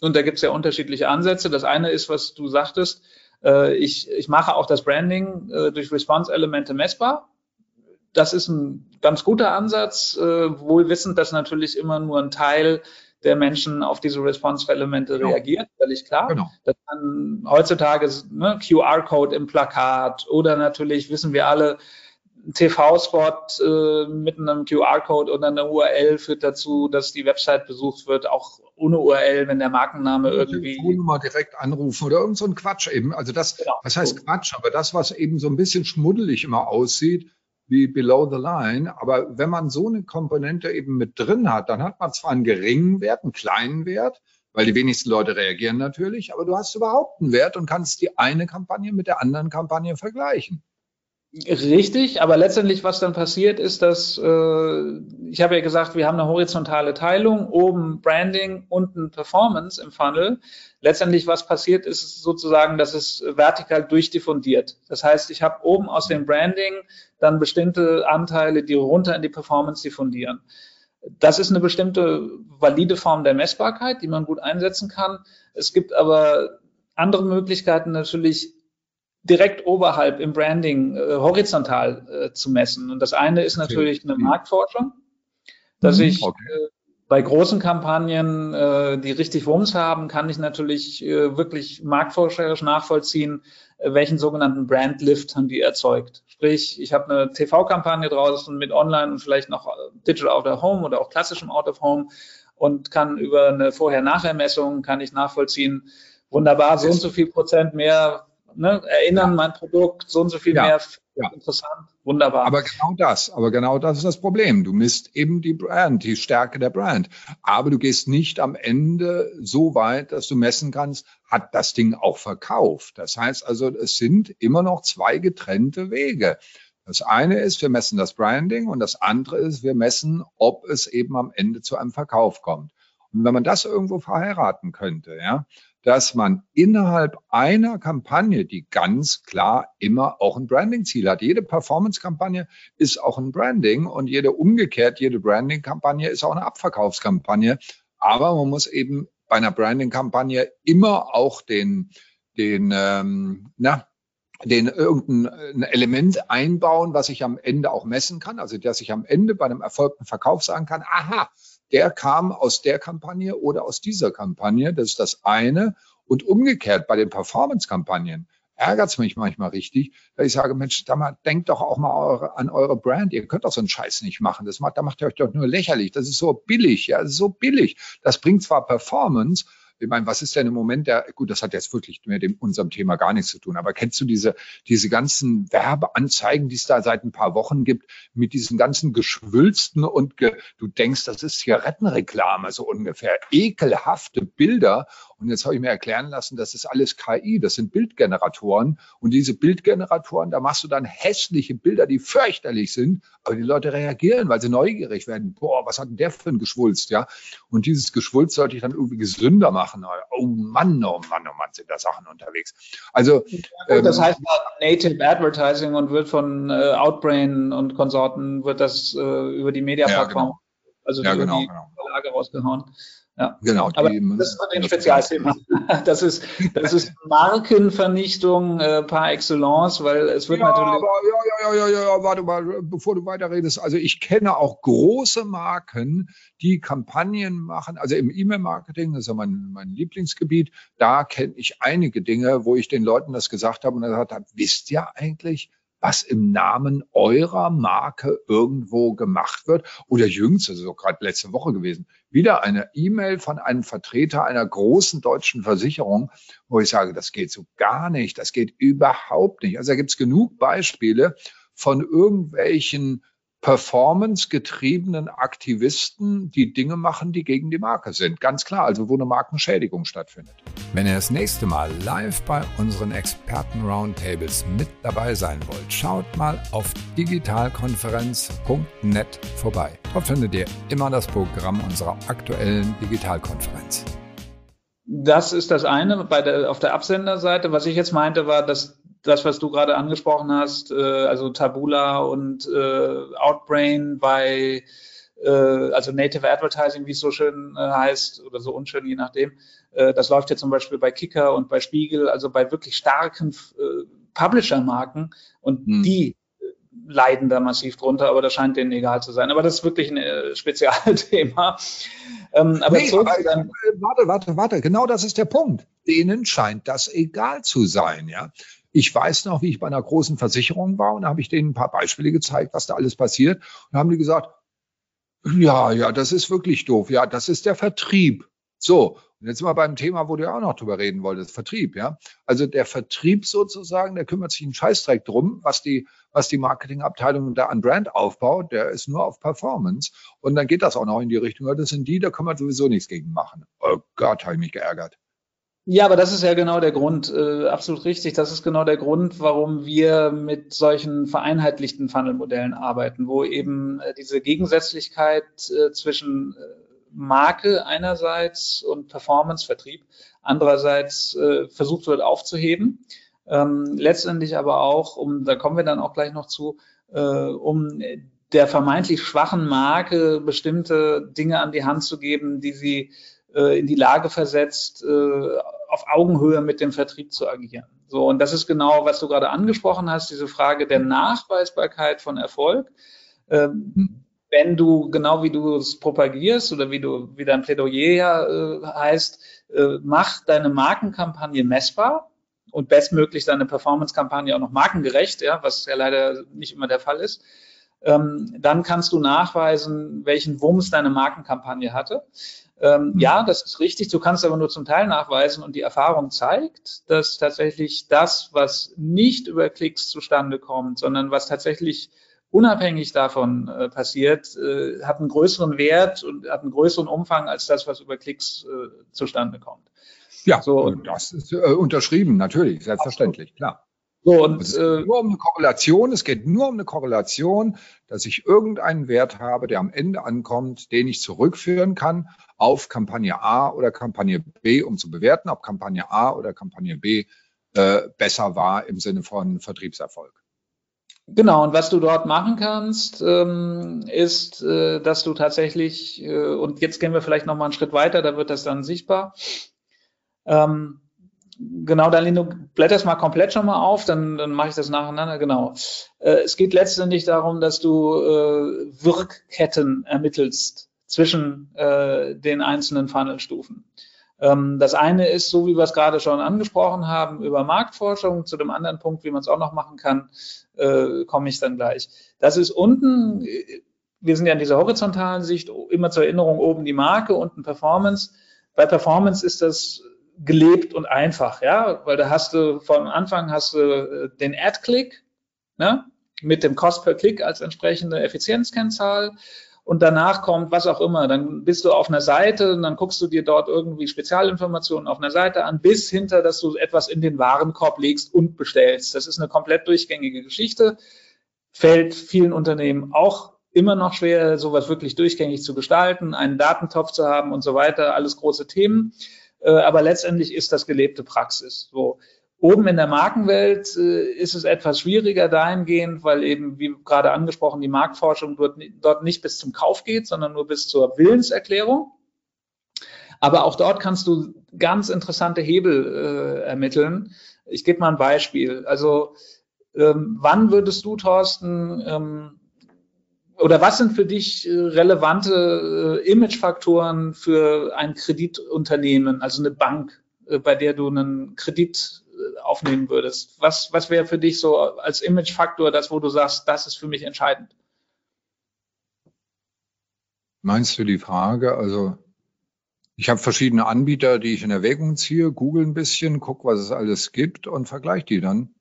Und da gibt es ja unterschiedliche Ansätze. Das eine ist, was du sagtest, äh, ich, ich mache auch das Branding durch Response-Elemente messbar das ist ein ganz guter Ansatz, äh, wohl wissend, dass natürlich immer nur ein Teil der Menschen auf diese Response-Elemente genau. reagiert, völlig klar. Genau. Das kann heutzutage ne, QR-Code im Plakat oder natürlich wissen wir alle, TV-Spot äh, mit einem QR-Code oder einer URL führt dazu, dass die Website besucht wird, auch ohne URL, wenn der Markenname irgendwie. Telefonnummer direkt anrufen oder irgend so ein Quatsch eben. Also das, genau. was heißt Quatsch, aber das, was eben so ein bisschen schmuddelig immer aussieht, wie below the line. Aber wenn man so eine Komponente eben mit drin hat, dann hat man zwar einen geringen Wert, einen kleinen Wert, weil die wenigsten Leute reagieren natürlich, aber du hast überhaupt einen Wert und kannst die eine Kampagne mit der anderen Kampagne vergleichen. Richtig, aber letztendlich, was dann passiert, ist, dass äh, ich habe ja gesagt, wir haben eine horizontale Teilung, oben Branding, unten Performance im Funnel. Letztendlich, was passiert, ist sozusagen, dass es vertikal durchdiffundiert. Das heißt, ich habe oben aus dem Branding dann bestimmte Anteile, die runter in die Performance diffundieren. Das ist eine bestimmte valide Form der Messbarkeit, die man gut einsetzen kann. Es gibt aber andere Möglichkeiten natürlich direkt oberhalb im Branding äh, horizontal äh, zu messen. Und das eine ist natürlich eine Marktforschung, dass mhm, ich okay. äh, bei großen Kampagnen, äh, die richtig Wumms haben, kann ich natürlich äh, wirklich marktforscherisch nachvollziehen, äh, welchen sogenannten Brandlift haben die erzeugt. Sprich, ich habe eine TV-Kampagne draußen mit Online und vielleicht noch Digital Out of Home oder auch klassischem Out of Home und kann über eine Vorher-Nachher-Messung kann ich nachvollziehen, wunderbar, so und so viel Prozent mehr ne, erinnern, ja. mein Produkt, so und so viel ja. mehr. Ja. Interessant, wunderbar. Aber genau das, aber genau das ist das Problem. Du misst eben die Brand, die Stärke der Brand. Aber du gehst nicht am Ende so weit, dass du messen kannst, hat das Ding auch verkauft. Das heißt also, es sind immer noch zwei getrennte Wege. Das eine ist, wir messen das Branding und das andere ist, wir messen, ob es eben am Ende zu einem Verkauf kommt. Und wenn man das irgendwo verheiraten könnte, ja, dass man innerhalb einer Kampagne, die ganz klar immer auch ein Branding-Ziel hat. Jede Performance-Kampagne ist auch ein Branding und jede umgekehrt, jede Branding-Kampagne ist auch eine Abverkaufskampagne. Aber man muss eben bei einer Branding-Kampagne immer auch den, den, ähm, na, den irgendein Element einbauen, was ich am Ende auch messen kann. Also, dass ich am Ende bei einem erfolgten Verkauf sagen kann, aha, der kam aus der Kampagne oder aus dieser Kampagne. Das ist das eine. Und umgekehrt bei den Performance-Kampagnen ärgert es mich manchmal richtig, weil ich sage, Mensch, da mal, denkt doch auch mal eure, an eure Brand. Ihr könnt doch so einen Scheiß nicht machen. Das macht, da macht ihr euch doch nur lächerlich. Das ist so billig, ja, so billig. Das bringt zwar Performance, ich meine, was ist denn im Moment der, gut, das hat jetzt wirklich mit dem, unserem Thema gar nichts zu tun, aber kennst du diese, diese ganzen Werbeanzeigen, die es da seit ein paar Wochen gibt, mit diesen ganzen geschwülsten und ge, du denkst, das ist Zigarettenreklame, so ungefähr, ekelhafte Bilder. Und jetzt habe ich mir erklären lassen, das ist alles KI, das sind Bildgeneratoren. Und diese Bildgeneratoren, da machst du dann hässliche Bilder, die fürchterlich sind, aber die Leute reagieren, weil sie neugierig werden. Boah, was hat denn der für ein Geschwulst, ja? Und dieses Geschwulst sollte ich dann irgendwie gesünder machen. Oh Mann, oh Mann, oh Mann, sind da Sachen unterwegs. Also ja, das ähm, heißt Native Advertising und wird von äh, Outbrain und Konsorten wird das äh, über die Media-Plattform, ja, genau. also ja, genau, die genau. Verlage rausgehauen. Ja. Genau. Aber das ist ein Spezialthema. [laughs] Das ist, das ist Markenvernichtung äh, par excellence, weil es wird ja, natürlich. Aber, ja, ja, ja, ja, ja, warte mal, bevor du weiterredest. Also ich kenne auch große Marken, die Kampagnen machen. Also im E-Mail-Marketing, das ist ja mein, mein Lieblingsgebiet, da kenne ich einige Dinge, wo ich den Leuten das gesagt habe und gesagt habe, wisst ihr eigentlich, was im Namen eurer Marke irgendwo gemacht wird. Oder jüngst, also gerade letzte Woche gewesen, wieder eine E-Mail von einem Vertreter einer großen deutschen Versicherung, wo ich sage, das geht so gar nicht, das geht überhaupt nicht. Also da gibt es genug Beispiele von irgendwelchen performance-getriebenen Aktivisten, die Dinge machen, die gegen die Marke sind. Ganz klar, also wo eine Markenschädigung stattfindet. Wenn ihr das nächste Mal live bei unseren Experten-Roundtables mit dabei sein wollt, schaut mal auf digitalkonferenz.net vorbei. Dort findet ihr immer das Programm unserer aktuellen Digitalkonferenz. Das ist das eine bei der, auf der Absenderseite. Was ich jetzt meinte, war, dass das, was du gerade angesprochen hast, äh, also Tabula und äh, Outbrain bei äh, also Native Advertising, wie es so schön äh, heißt, oder so unschön, je nachdem. Äh, das läuft ja zum Beispiel bei Kicker und bei Spiegel, also bei wirklich starken äh, Publisher-Marken und hm. die leiden da massiv drunter, aber das scheint denen egal zu sein. Aber das ist wirklich ein äh, [laughs] Spezialthema. Ähm, aber, nee, aber dann, warte, warte, warte, genau das ist der Punkt. Denen scheint das egal zu sein, ja. Ich weiß noch, wie ich bei einer großen Versicherung war und da habe ich denen ein paar Beispiele gezeigt, was da alles passiert. Und haben die gesagt, ja, ja, das ist wirklich doof. Ja, das ist der Vertrieb. So, und jetzt sind wir beim Thema, wo du ja auch noch drüber reden wolltest, Vertrieb, ja. Also der Vertrieb sozusagen, der kümmert sich einen Scheißdreck drum, was die, was die Marketingabteilung da an Brand aufbaut, der ist nur auf Performance. Und dann geht das auch noch in die Richtung, das sind die, da kann man sowieso nichts gegen machen. Oh Gott, habe ich mich geärgert. Ja, aber das ist ja genau der Grund, äh, absolut richtig. Das ist genau der Grund, warum wir mit solchen vereinheitlichten Funnel-Modellen arbeiten, wo eben äh, diese Gegensätzlichkeit äh, zwischen äh, Marke einerseits und Performance-Vertrieb andererseits äh, versucht wird aufzuheben. Ähm, letztendlich aber auch, um, da kommen wir dann auch gleich noch zu, äh, um der vermeintlich schwachen Marke bestimmte Dinge an die Hand zu geben, die sie in die Lage versetzt, auf Augenhöhe mit dem Vertrieb zu agieren. So, und das ist genau, was du gerade angesprochen hast, diese Frage der Nachweisbarkeit von Erfolg. Ähm, wenn du, genau wie du es propagierst oder wie du, wie dein Plädoyer ja äh, heißt, äh, mach deine Markenkampagne messbar und bestmöglich deine Performance-Kampagne auch noch markengerecht, ja, was ja leider nicht immer der Fall ist. Ähm, dann kannst du nachweisen, welchen Wumms deine Markenkampagne hatte. Ähm, mhm. Ja, das ist richtig. Du kannst aber nur zum Teil nachweisen und die Erfahrung zeigt, dass tatsächlich das, was nicht über Klicks zustande kommt, sondern was tatsächlich unabhängig davon äh, passiert, äh, hat einen größeren Wert und hat einen größeren Umfang als das, was über Klicks äh, zustande kommt. Ja, so, das ist äh, unterschrieben, natürlich, selbstverständlich, klar. So, und, es geht äh, nur um eine Korrelation, es geht nur um eine Korrelation, dass ich irgendeinen Wert habe, der am Ende ankommt, den ich zurückführen kann auf Kampagne A oder Kampagne B, um zu bewerten, ob Kampagne A oder Kampagne B äh, besser war im Sinne von Vertriebserfolg. Genau, und was du dort machen kannst, ähm, ist, äh, dass du tatsächlich, äh, und jetzt gehen wir vielleicht noch mal einen Schritt weiter, da wird das dann sichtbar, ähm, Genau, dann du blätterst mal komplett schon mal auf, dann, dann mache ich das nacheinander. Genau. Äh, es geht letztendlich darum, dass du äh, Wirkketten ermittelst zwischen äh, den einzelnen Funnelstufen. Ähm, das eine ist, so wie wir es gerade schon angesprochen haben, über Marktforschung. Zu dem anderen Punkt, wie man es auch noch machen kann, äh, komme ich dann gleich. Das ist unten, wir sind ja in dieser horizontalen Sicht, immer zur Erinnerung oben die Marke, unten Performance. Bei Performance ist das gelebt und einfach, ja, weil da hast du von Anfang hast du äh, den Ad-Click, ne, mit dem Cost per Click als entsprechende Effizienzkennzahl und danach kommt was auch immer. Dann bist du auf einer Seite und dann guckst du dir dort irgendwie Spezialinformationen auf einer Seite an, bis hinter, dass du etwas in den Warenkorb legst und bestellst. Das ist eine komplett durchgängige Geschichte. Fällt vielen Unternehmen auch immer noch schwer, sowas wirklich durchgängig zu gestalten, einen Datentopf zu haben und so weiter. Alles große Themen. Äh, aber letztendlich ist das gelebte Praxis. So. Oben in der Markenwelt äh, ist es etwas schwieriger dahingehend, weil eben, wie gerade angesprochen, die Marktforschung dort, nicht bis zum Kauf geht, sondern nur bis zur Willenserklärung. Aber auch dort kannst du ganz interessante Hebel äh, ermitteln. Ich gebe mal ein Beispiel. Also ähm, wann würdest du, Thorsten, ähm, oder was sind für dich äh, relevante äh, Imagefaktoren für ein Kreditunternehmen, also eine Bank, äh, bei der du einen Kredit aufnehmen würdest? Was, was wäre für dich so als Imagefaktor das, wo du sagst, das ist für mich entscheidend? Meinst du die Frage? Also ich habe verschiedene Anbieter, die ich in Erwägung ziehe, google ein bisschen, guck, was es alles gibt und vergleiche die dann.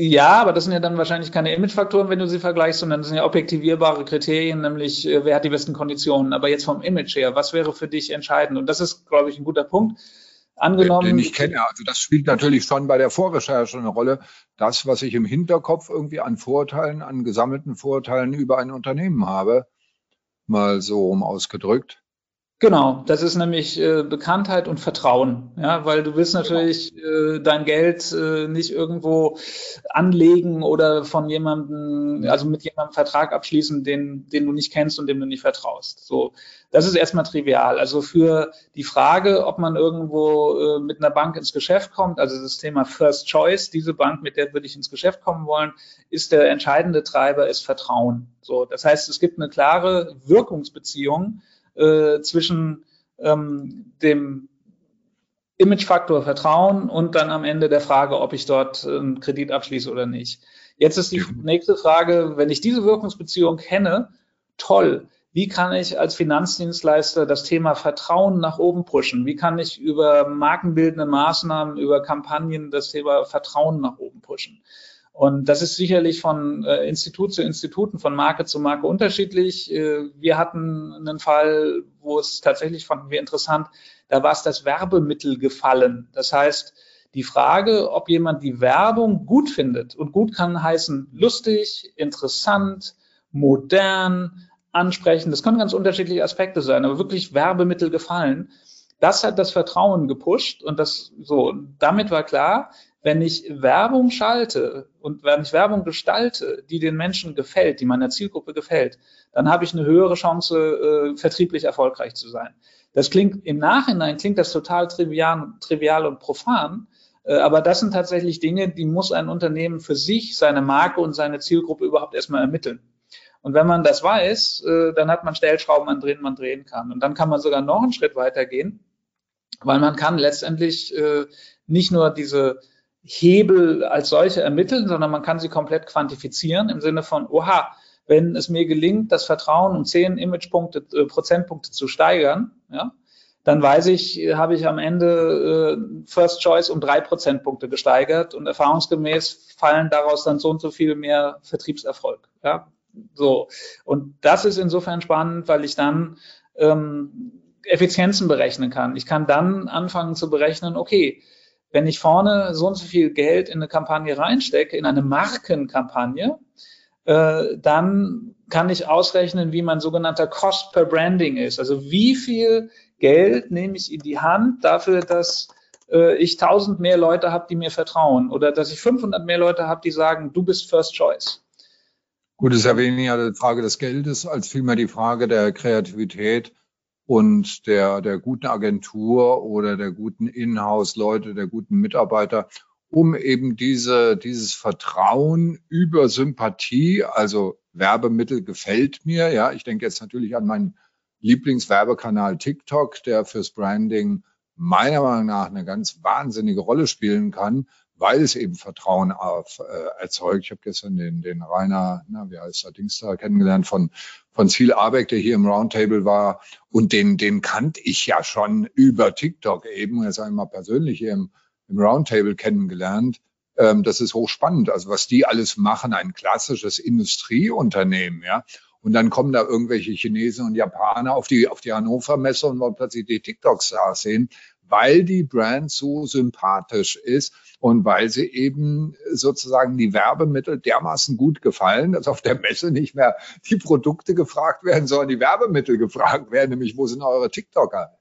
Ja, aber das sind ja dann wahrscheinlich keine Imagefaktoren, wenn du sie vergleichst, sondern das sind ja objektivierbare Kriterien, nämlich äh, wer hat die besten Konditionen. Aber jetzt vom Image her, was wäre für dich entscheidend? Und das ist, glaube ich, ein guter Punkt. Angenommen. Den ich kenne, also das spielt natürlich schon bei der Vorrecherche eine Rolle. Das, was ich im Hinterkopf irgendwie an Vorteilen, an gesammelten Vorteilen über ein Unternehmen habe, mal so rum ausgedrückt. Genau, das ist nämlich äh, Bekanntheit und Vertrauen, ja, weil du willst natürlich äh, dein Geld äh, nicht irgendwo anlegen oder von jemandem, also mit jemandem Vertrag abschließen, den, den du nicht kennst und dem du nicht vertraust. So, das ist erstmal trivial. Also für die Frage, ob man irgendwo äh, mit einer Bank ins Geschäft kommt, also das Thema First Choice, diese Bank, mit der würde ich ins Geschäft kommen wollen, ist der entscheidende Treiber ist Vertrauen. So, das heißt, es gibt eine klare Wirkungsbeziehung äh, zwischen ähm, dem Imagefaktor Vertrauen und dann am Ende der Frage, ob ich dort einen Kredit abschließe oder nicht. Jetzt ist die nächste Frage, wenn ich diese Wirkungsbeziehung kenne, toll. Wie kann ich als Finanzdienstleister das Thema Vertrauen nach oben pushen? Wie kann ich über markenbildende Maßnahmen, über Kampagnen das Thema Vertrauen nach oben pushen? Und das ist sicherlich von äh, Institut zu Instituten, von Marke zu Marke unterschiedlich. Äh, wir hatten einen Fall, wo es tatsächlich fanden wir interessant, da war es das Werbemittel gefallen. Das heißt, die Frage, ob jemand die Werbung gut findet und gut kann heißen lustig, interessant, modern, ansprechend, das können ganz unterschiedliche Aspekte sein, aber wirklich Werbemittel gefallen. Das hat das Vertrauen gepusht und das so, damit war klar, wenn ich Werbung schalte und wenn ich Werbung gestalte, die den Menschen gefällt, die meiner Zielgruppe gefällt, dann habe ich eine höhere Chance, äh, vertrieblich erfolgreich zu sein. Das klingt im Nachhinein klingt das total trivial, trivial und profan, äh, aber das sind tatsächlich Dinge, die muss ein Unternehmen für sich, seine Marke und seine Zielgruppe überhaupt erstmal ermitteln. Und wenn man das weiß, äh, dann hat man Stellschrauben, an denen man drehen kann. Und dann kann man sogar noch einen Schritt weiter gehen, weil man kann letztendlich äh, nicht nur diese Hebel als solche ermitteln, sondern man kann sie komplett quantifizieren im Sinne von, oha, wenn es mir gelingt, das Vertrauen um zehn Imagepunkte, äh, Prozentpunkte zu steigern, ja, dann weiß ich, habe ich am Ende äh, First Choice um drei Prozentpunkte gesteigert und erfahrungsgemäß fallen daraus dann so und so viel mehr Vertriebserfolg. Ja, so. Und das ist insofern spannend, weil ich dann ähm, Effizienzen berechnen kann. Ich kann dann anfangen zu berechnen, okay, wenn ich vorne so und so viel Geld in eine Kampagne reinstecke, in eine Markenkampagne, äh, dann kann ich ausrechnen, wie mein sogenannter Cost per Branding ist. Also wie viel Geld nehme ich in die Hand dafür, dass äh, ich 1000 mehr Leute habe, die mir vertrauen oder dass ich 500 mehr Leute habe, die sagen, du bist First Choice. Gut, es ist ja weniger die Frage des Geldes als vielmehr die Frage der Kreativität und der, der guten Agentur oder der guten Inhouse-Leute, der guten Mitarbeiter, um eben diese, dieses Vertrauen über Sympathie, also Werbemittel gefällt mir. Ja, ich denke jetzt natürlich an meinen Lieblingswerbekanal TikTok, der fürs Branding meiner Meinung nach eine ganz wahnsinnige Rolle spielen kann, weil es eben Vertrauen auf, äh, erzeugt. Ich habe gestern den, den Rainer, na, wie heißt der Dings da, kennengelernt von, von Ziel Abeck, der hier im Roundtable war. Und den, den kannte ich ja schon über TikTok eben. Jetzt habe ich mal persönlich hier im, im Roundtable kennengelernt. Ähm, das ist hochspannend. Also was die alles machen, ein klassisches Industrieunternehmen, ja. Und dann kommen da irgendwelche Chinesen und Japaner auf die, auf die Hannover Messe und wollen plötzlich die TikTok-Stars sehen weil die Brand so sympathisch ist und weil sie eben sozusagen die Werbemittel dermaßen gut gefallen, dass auf der Messe nicht mehr die Produkte gefragt werden, sondern die Werbemittel gefragt werden, nämlich wo sind eure TikToker?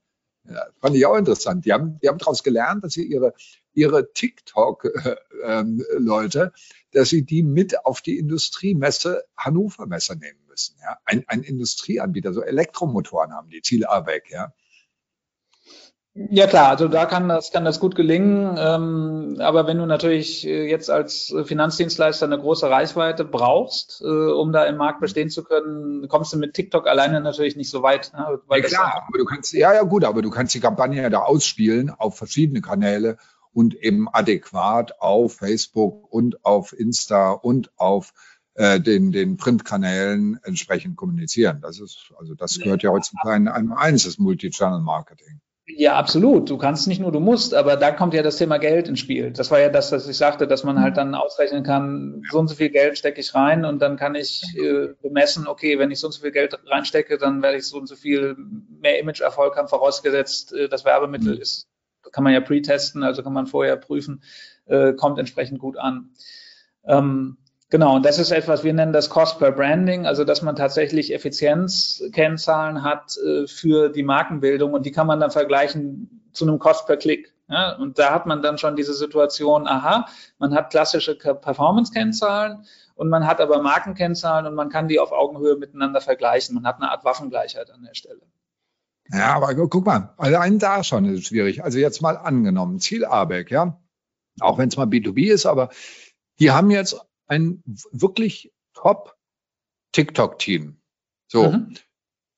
Ja, fand ich auch interessant. Die haben, die haben daraus gelernt, dass sie ihre, ihre TikTok-Leute, ähm, dass sie die mit auf die Industriemesse Hannover Messe nehmen müssen. Ja? Ein, ein Industrieanbieter, so Elektromotoren haben die, Ziel ABEC, ja. Ja klar, also da kann das, kann das gut gelingen. Ähm, aber wenn du natürlich äh, jetzt als Finanzdienstleister eine große Reichweite brauchst, äh, um da im Markt bestehen zu können, kommst du mit TikTok alleine natürlich nicht so weit. Ne? Ja, klar, aber du kannst, ja, ja gut, aber du kannst die Kampagne ja da ausspielen auf verschiedene Kanäle und eben adäquat auf Facebook und auf Insta und auf äh, den, den Printkanälen entsprechend kommunizieren. Das ist, also das gehört ja, ja heutzutage in einem eins, das Multi-Channel-Marketing. Ja, absolut. Du kannst nicht nur, du musst, aber da kommt ja das Thema Geld ins Spiel. Das war ja das, was ich sagte, dass man halt dann ausrechnen kann, so und so viel Geld stecke ich rein und dann kann ich äh, bemessen, okay, wenn ich so und so viel Geld reinstecke, dann werde ich so und so viel mehr Image-Erfolg haben, vorausgesetzt, äh, das Werbemittel mhm. ist, kann man ja pre-testen, also kann man vorher prüfen, äh, kommt entsprechend gut an. Ähm, Genau, und das ist etwas, wir nennen das Cost per Branding, also dass man tatsächlich Effizienzkennzahlen hat äh, für die Markenbildung und die kann man dann vergleichen zu einem Cost per Klick. Ja? Und da hat man dann schon diese Situation, aha, man hat klassische Performance-Kennzahlen und man hat aber Markenkennzahlen und man kann die auf Augenhöhe miteinander vergleichen. Man hat eine Art Waffengleichheit an der Stelle. Ja, aber guck mal, allein da schon ist es schwierig. Also jetzt mal angenommen, Ziel ABEC, ja, auch wenn es mal B2B ist, aber die haben jetzt ein wirklich top TikTok-Team. So. Mhm.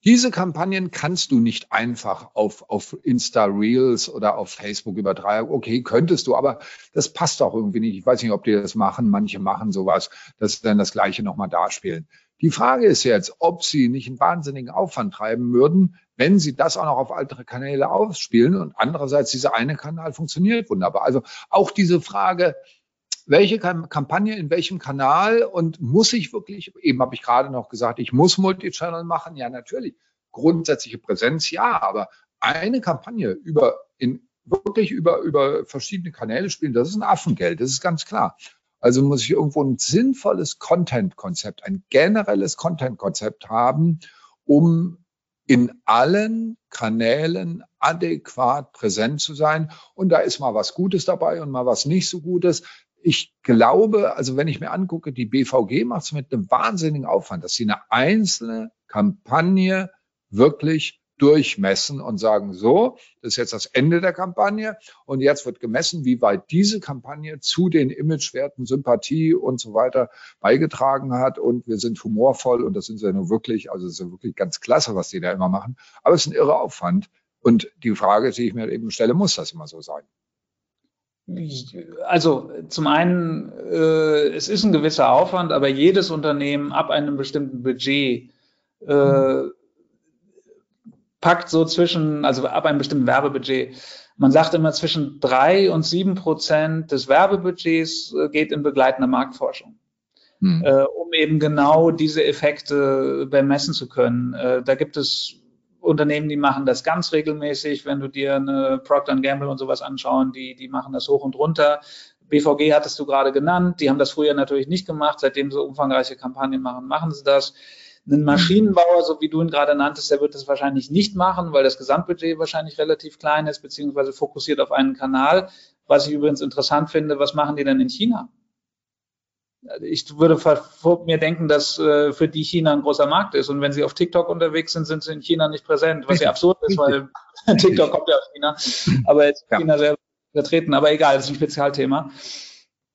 Diese Kampagnen kannst du nicht einfach auf, auf Insta Reels oder auf Facebook übertragen. Okay, könntest du, aber das passt auch irgendwie nicht. Ich weiß nicht, ob die das machen. Manche machen sowas, dass sie dann das Gleiche nochmal darspielen. Die Frage ist jetzt, ob sie nicht einen wahnsinnigen Aufwand treiben würden, wenn sie das auch noch auf andere Kanäle ausspielen und andererseits dieser eine Kanal funktioniert wunderbar. Also auch diese Frage, welche Kampagne in welchem Kanal und muss ich wirklich, eben habe ich gerade noch gesagt, ich muss Multichannel machen, ja natürlich, grundsätzliche Präsenz, ja, aber eine Kampagne über in wirklich über über verschiedene Kanäle spielen, das ist ein Affengeld, das ist ganz klar. Also muss ich irgendwo ein sinnvolles Content-Konzept, ein generelles Content-Konzept haben, um in allen Kanälen adäquat präsent zu sein. Und da ist mal was Gutes dabei und mal was nicht so Gutes ich glaube, also wenn ich mir angucke, die BVG macht es mit einem wahnsinnigen Aufwand, dass sie eine einzelne Kampagne wirklich durchmessen und sagen, so, das ist jetzt das Ende der Kampagne und jetzt wird gemessen, wie weit diese Kampagne zu den Imagewerten, Sympathie und so weiter beigetragen hat und wir sind humorvoll und das sind sie ja nur wirklich, also es ist wirklich ganz klasse, was die da immer machen, aber es ist ein irre Aufwand und die Frage, die ich mir eben stelle, muss das immer so sein? Also zum einen, äh, es ist ein gewisser Aufwand, aber jedes Unternehmen ab einem bestimmten Budget äh, packt so zwischen, also ab einem bestimmten Werbebudget, man sagt immer zwischen drei und sieben Prozent des Werbebudgets äh, geht in begleitende Marktforschung. Hm. Äh, um eben genau diese Effekte bemessen zu können. Äh, da gibt es Unternehmen, die machen das ganz regelmäßig. Wenn du dir eine Procter Gamble und sowas anschauen, die, die machen das hoch und runter. BVG hattest du gerade genannt. Die haben das früher natürlich nicht gemacht. Seitdem sie umfangreiche Kampagnen machen, machen sie das. Ein Maschinenbauer, so wie du ihn gerade nanntest, der wird das wahrscheinlich nicht machen, weil das Gesamtbudget wahrscheinlich relativ klein ist, beziehungsweise fokussiert auf einen Kanal. Was ich übrigens interessant finde, was machen die denn in China? Ich würde mir denken, dass äh, für die China ein großer Markt ist. Und wenn sie auf TikTok unterwegs sind, sind sie in China nicht präsent, was ja absurd ist, weil [laughs] TikTok kommt ja aus China, aber jetzt ja. China sehr vertreten. Aber egal, das ist ein Spezialthema.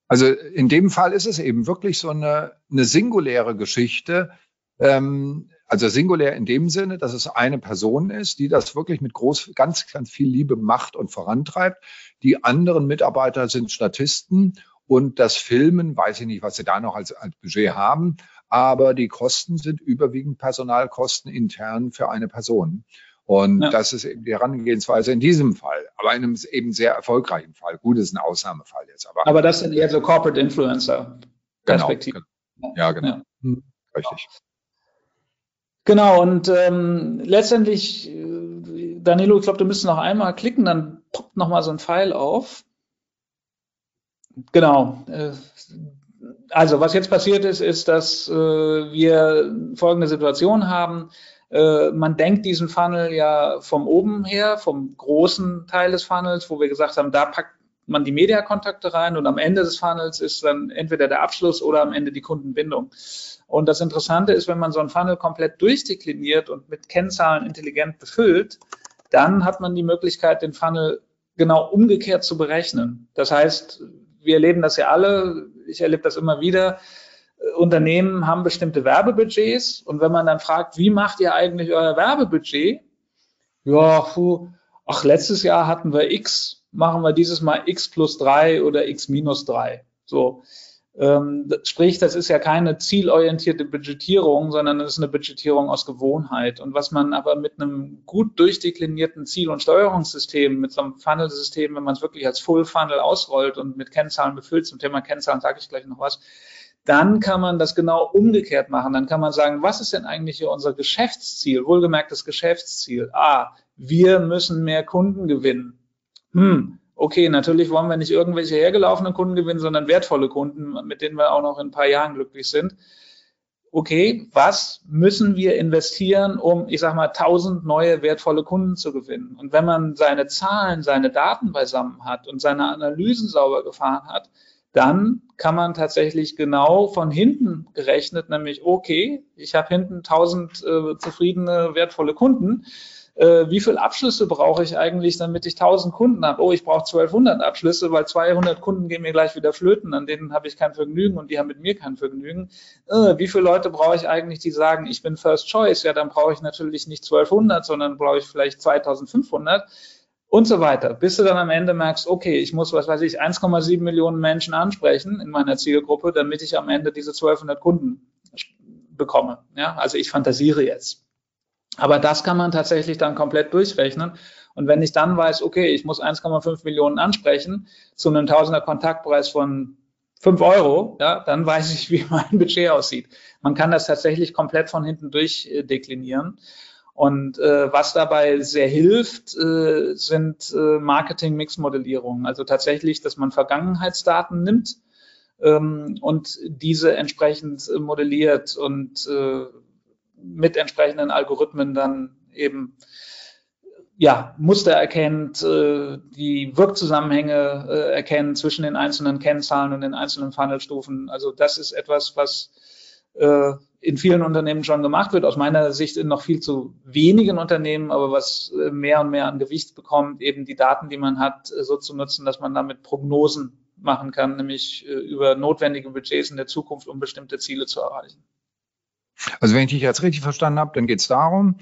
Also in dem Fall ist es eben wirklich so eine, eine singuläre Geschichte. Ähm, also singulär in dem Sinne, dass es eine Person ist, die das wirklich mit groß, ganz, ganz viel Liebe macht und vorantreibt. Die anderen Mitarbeiter sind Statisten und das Filmen, weiß ich nicht, was sie da noch als, als Budget haben, aber die Kosten sind überwiegend Personalkosten intern für eine Person. Und ja. das ist eben die Herangehensweise in diesem Fall, aber in einem eben sehr erfolgreichen Fall. Gut, ist ein Ausnahmefall jetzt. Aber, aber das sind eher so Corporate Influencer. Genau, genau. Ja, genau. Ja. Hm, richtig. Genau, und ähm, letztendlich, äh, Danilo, ich glaube, du müsstest noch einmal klicken, dann poppt noch mal so ein Pfeil auf. Genau. Äh, also was jetzt passiert ist, ist, dass äh, wir folgende Situation haben. Äh, man denkt diesen Funnel ja vom oben her, vom großen Teil des Funnels, wo wir gesagt haben, da packt man die Mediakontakte rein und am Ende des Funnels ist dann entweder der Abschluss oder am Ende die Kundenbindung. Und das Interessante ist, wenn man so einen Funnel komplett durchdekliniert und mit Kennzahlen intelligent befüllt, dann hat man die Möglichkeit, den Funnel genau umgekehrt zu berechnen. Das heißt, wir erleben das ja alle, ich erlebe das immer wieder. Unternehmen haben bestimmte Werbebudgets und wenn man dann fragt, wie macht ihr eigentlich euer Werbebudget? Ja, puh, ach, letztes Jahr hatten wir X, machen wir dieses Mal X plus drei oder X minus drei. So. Ähm, sprich, das ist ja keine zielorientierte Budgetierung, sondern das ist eine Budgetierung aus Gewohnheit. Und was man aber mit einem gut durchdeklinierten Ziel- und Steuerungssystem, mit so einem Funnel-System, wenn man es wirklich als Full-Funnel ausrollt und mit Kennzahlen befüllt, zum Thema Kennzahlen sage ich gleich noch was, dann kann man das genau umgekehrt machen. Dann kann man sagen, was ist denn eigentlich hier unser Geschäftsziel? Wohlgemerktes Geschäftsziel. Ah, wir müssen mehr Kunden gewinnen. Hm, okay, natürlich wollen wir nicht irgendwelche hergelaufenen Kunden gewinnen, sondern wertvolle Kunden, mit denen wir auch noch in ein paar Jahren glücklich sind. Okay, was müssen wir investieren, um, ich sag mal, tausend neue wertvolle Kunden zu gewinnen? Und wenn man seine Zahlen, seine Daten beisammen hat und seine Analysen sauber gefahren hat, dann kann man tatsächlich genau von hinten gerechnet, nämlich, okay, ich habe hinten tausend äh, zufriedene, wertvolle Kunden äh, wie viele Abschlüsse brauche ich eigentlich, damit ich 1000 Kunden habe? Oh, ich brauche 1200 Abschlüsse, weil 200 Kunden gehen mir gleich wieder flöten, an denen habe ich kein Vergnügen und die haben mit mir kein Vergnügen. Äh, wie viele Leute brauche ich eigentlich, die sagen, ich bin First Choice? Ja, dann brauche ich natürlich nicht 1200, sondern brauche ich vielleicht 2500 und so weiter, bis du dann am Ende merkst, okay, ich muss, was weiß ich, 1,7 Millionen Menschen ansprechen in meiner Zielgruppe, damit ich am Ende diese 1200 Kunden bekomme. Ja, also ich fantasiere jetzt. Aber das kann man tatsächlich dann komplett durchrechnen. Und wenn ich dann weiß, okay, ich muss 1,5 Millionen ansprechen zu einem Tausender Kontaktpreis von 5 Euro, ja, dann weiß ich, [laughs] wie mein Budget aussieht. Man kann das tatsächlich komplett von hinten durch äh, deklinieren. Und äh, was dabei sehr hilft, äh, sind äh, Marketing-Mix-Modellierungen. Also tatsächlich, dass man Vergangenheitsdaten nimmt ähm, und diese entsprechend äh, modelliert und äh, mit entsprechenden Algorithmen dann eben ja, Muster erkennt, äh, die Wirkzusammenhänge äh, erkennen zwischen den einzelnen Kennzahlen und den einzelnen Funnelstufen. Also das ist etwas, was äh, in vielen Unternehmen schon gemacht wird. Aus meiner Sicht in noch viel zu wenigen Unternehmen, aber was äh, mehr und mehr an Gewicht bekommt, eben die Daten, die man hat, äh, so zu nutzen, dass man damit Prognosen machen kann, nämlich über notwendige Budgets in der Zukunft, um bestimmte Ziele zu erreichen. Also wenn ich dich jetzt richtig verstanden habe, dann geht es darum,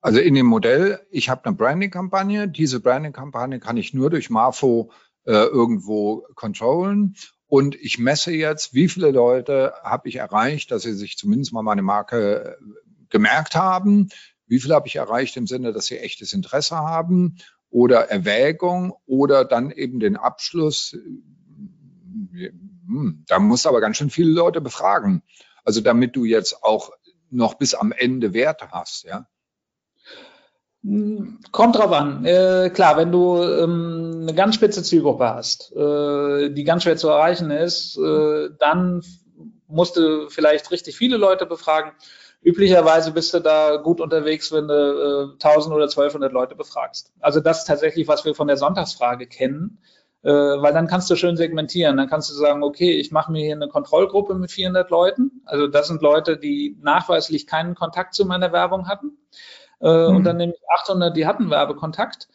also in dem Modell, ich habe eine Branding-Kampagne, diese Branding-Kampagne kann ich nur durch Marfo äh, irgendwo controllen und ich messe jetzt, wie viele Leute habe ich erreicht, dass sie sich zumindest mal meine Marke äh, gemerkt haben. Wie viele habe ich erreicht im Sinne, dass sie echtes Interesse haben oder Erwägung oder dann eben den Abschluss. Hm, da musst du aber ganz schön viele Leute befragen. Also damit du jetzt auch noch bis am Ende Werte hast, ja. Kommt drauf an. Äh, klar, wenn du ähm, eine ganz spitze Zielgruppe hast, äh, die ganz schwer zu erreichen ist, äh, dann musst du vielleicht richtig viele Leute befragen. Üblicherweise bist du da gut unterwegs, wenn du äh, 1000 oder 1200 Leute befragst. Also das ist tatsächlich, was wir von der Sonntagsfrage kennen, äh, weil dann kannst du schön segmentieren. Dann kannst du sagen, okay, ich mache mir hier eine Kontrollgruppe mit 400 Leuten. Also das sind Leute, die nachweislich keinen Kontakt zu meiner Werbung hatten. Äh, mhm. Und dann nehme ich 800, die hatten Werbekontakt.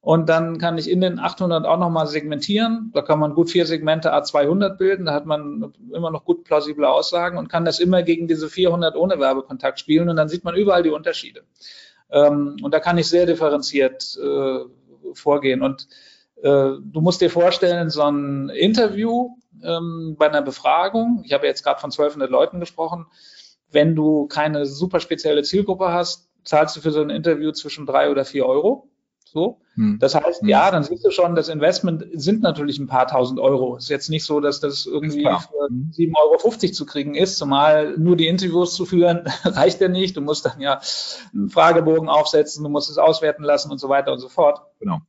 Und dann kann ich in den 800 auch nochmal segmentieren. Da kann man gut vier Segmente A200 bilden. Da hat man immer noch gut plausible Aussagen und kann das immer gegen diese 400 ohne Werbekontakt spielen. Und dann sieht man überall die Unterschiede. Ähm, und da kann ich sehr differenziert äh, vorgehen. Und äh, du musst dir vorstellen, so ein Interview ähm, bei einer Befragung, ich habe jetzt gerade von 1200 Leuten gesprochen, wenn du keine super spezielle Zielgruppe hast, zahlst du für so ein Interview zwischen drei oder vier Euro. So. Hm. Das heißt, hm. ja, dann siehst du schon, das Investment sind natürlich ein paar tausend Euro. Ist jetzt nicht so, dass das irgendwie für 7,50 hm. Euro zu kriegen ist, zumal nur die Interviews zu führen [laughs] reicht ja nicht. Du musst dann ja einen Fragebogen aufsetzen, du musst es auswerten lassen und so weiter und so fort. Genau.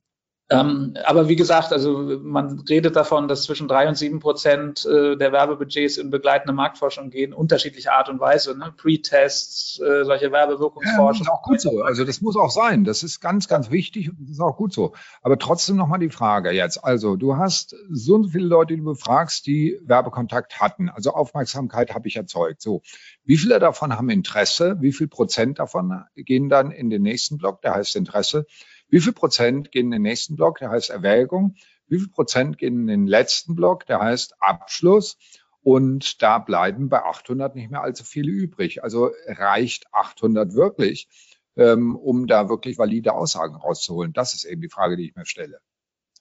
Ähm, aber wie gesagt, also man redet davon, dass zwischen drei und sieben Prozent äh, der Werbebudgets in begleitende Marktforschung gehen, unterschiedliche Art und Weise, ne? Pre-Tests, äh, solche Werbewirkungsforschung. Ja, das ist auch gut so. Also das muss auch sein. Das ist ganz, ganz wichtig und das ist auch gut so. Aber trotzdem nochmal die Frage jetzt. Also du hast so viele Leute, die du befragst, die Werbekontakt hatten. Also Aufmerksamkeit habe ich erzeugt. So. Wie viele davon haben Interesse? Wie viel Prozent davon gehen dann in den nächsten Block? Der heißt Interesse. Wie viel Prozent gehen in den nächsten Block, der heißt Erwägung? Wie viel Prozent gehen in den letzten Block, der heißt Abschluss? Und da bleiben bei 800 nicht mehr allzu viele übrig. Also reicht 800 wirklich, ähm, um da wirklich valide Aussagen rauszuholen? Das ist eben die Frage, die ich mir stelle.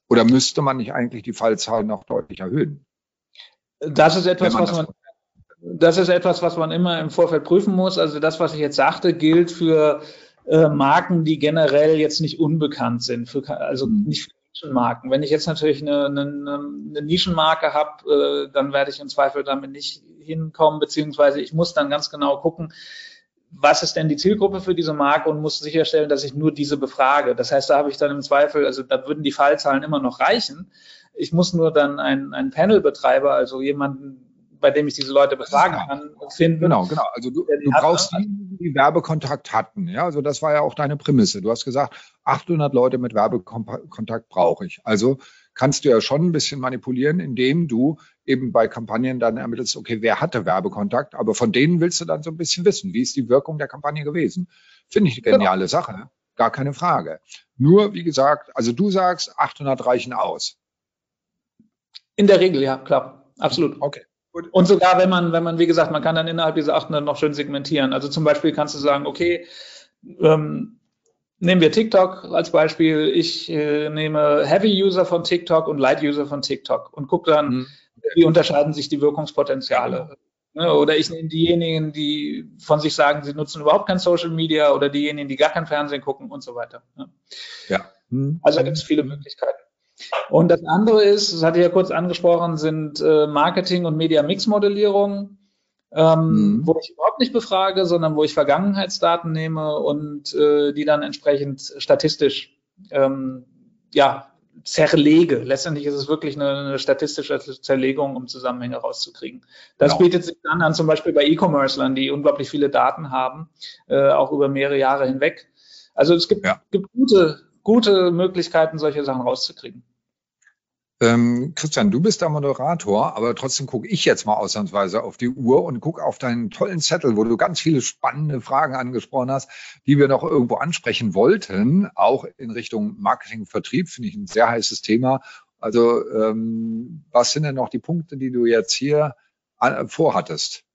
Oder müsste man nicht eigentlich die Fallzahl noch deutlich erhöhen? Das ist etwas, man was man, das ist etwas, was man immer im Vorfeld prüfen muss. Also das, was ich jetzt sagte, gilt für äh, Marken, die generell jetzt nicht unbekannt sind, für, also mhm. nicht für Nischenmarken. Wenn ich jetzt natürlich eine, eine, eine Nischenmarke habe, äh, dann werde ich im Zweifel damit nicht hinkommen, beziehungsweise ich muss dann ganz genau gucken, was ist denn die Zielgruppe für diese Marke und muss sicherstellen, dass ich nur diese befrage. Das heißt, da habe ich dann im Zweifel, also da würden die Fallzahlen immer noch reichen. Ich muss nur dann einen, einen Panel-Betreiber, also jemanden, bei dem ich diese Leute befragen kann, finden. Genau, genau. Also du, du brauchst die, die Werbekontakt hatten. Ja, also das war ja auch deine Prämisse. Du hast gesagt, 800 Leute mit Werbekontakt brauche ich. Also kannst du ja schon ein bisschen manipulieren, indem du eben bei Kampagnen dann ermittelst, okay, wer hatte Werbekontakt, aber von denen willst du dann so ein bisschen wissen, wie ist die Wirkung der Kampagne gewesen. Finde ich eine geniale genau. Sache. Gar keine Frage. Nur, wie gesagt, also du sagst, 800 reichen aus. In der Regel, ja, klar. Absolut. Okay. Gut. Und sogar wenn man, wenn man, wie gesagt, man kann dann innerhalb dieser 800 noch schön segmentieren. Also zum Beispiel kannst du sagen, okay, ähm, nehmen wir TikTok als Beispiel. Ich äh, nehme Heavy User von TikTok und Light User von TikTok und gucke dann, mhm. wie unterscheiden sich die Wirkungspotenziale. Ne, oder ich nehme diejenigen, die von sich sagen, sie nutzen überhaupt kein Social Media oder diejenigen, die gar kein Fernsehen gucken und so weiter. Ne? Ja. Mhm. Also gibt es viele Möglichkeiten. Und das andere ist, das hatte ich ja kurz angesprochen, sind äh, Marketing- und Media-Mix-Modellierung, ähm, mhm. wo ich überhaupt nicht befrage, sondern wo ich Vergangenheitsdaten nehme und äh, die dann entsprechend statistisch ähm, ja, zerlege. Letztendlich ist es wirklich eine, eine statistische Zerlegung, um Zusammenhänge rauszukriegen. Das genau. bietet sich dann an, zum Beispiel bei E-Commerce-Lern, die unglaublich viele Daten haben, äh, auch über mehrere Jahre hinweg. Also es gibt, ja. gibt gute, gute Möglichkeiten, solche Sachen rauszukriegen. Ähm, Christian, du bist der Moderator, aber trotzdem gucke ich jetzt mal ausnahmsweise auf die Uhr und gucke auf deinen tollen Zettel, wo du ganz viele spannende Fragen angesprochen hast, die wir noch irgendwo ansprechen wollten, auch in Richtung Marketing, Vertrieb, finde ich ein sehr heißes Thema. Also ähm, was sind denn noch die Punkte, die du jetzt hier an, vorhattest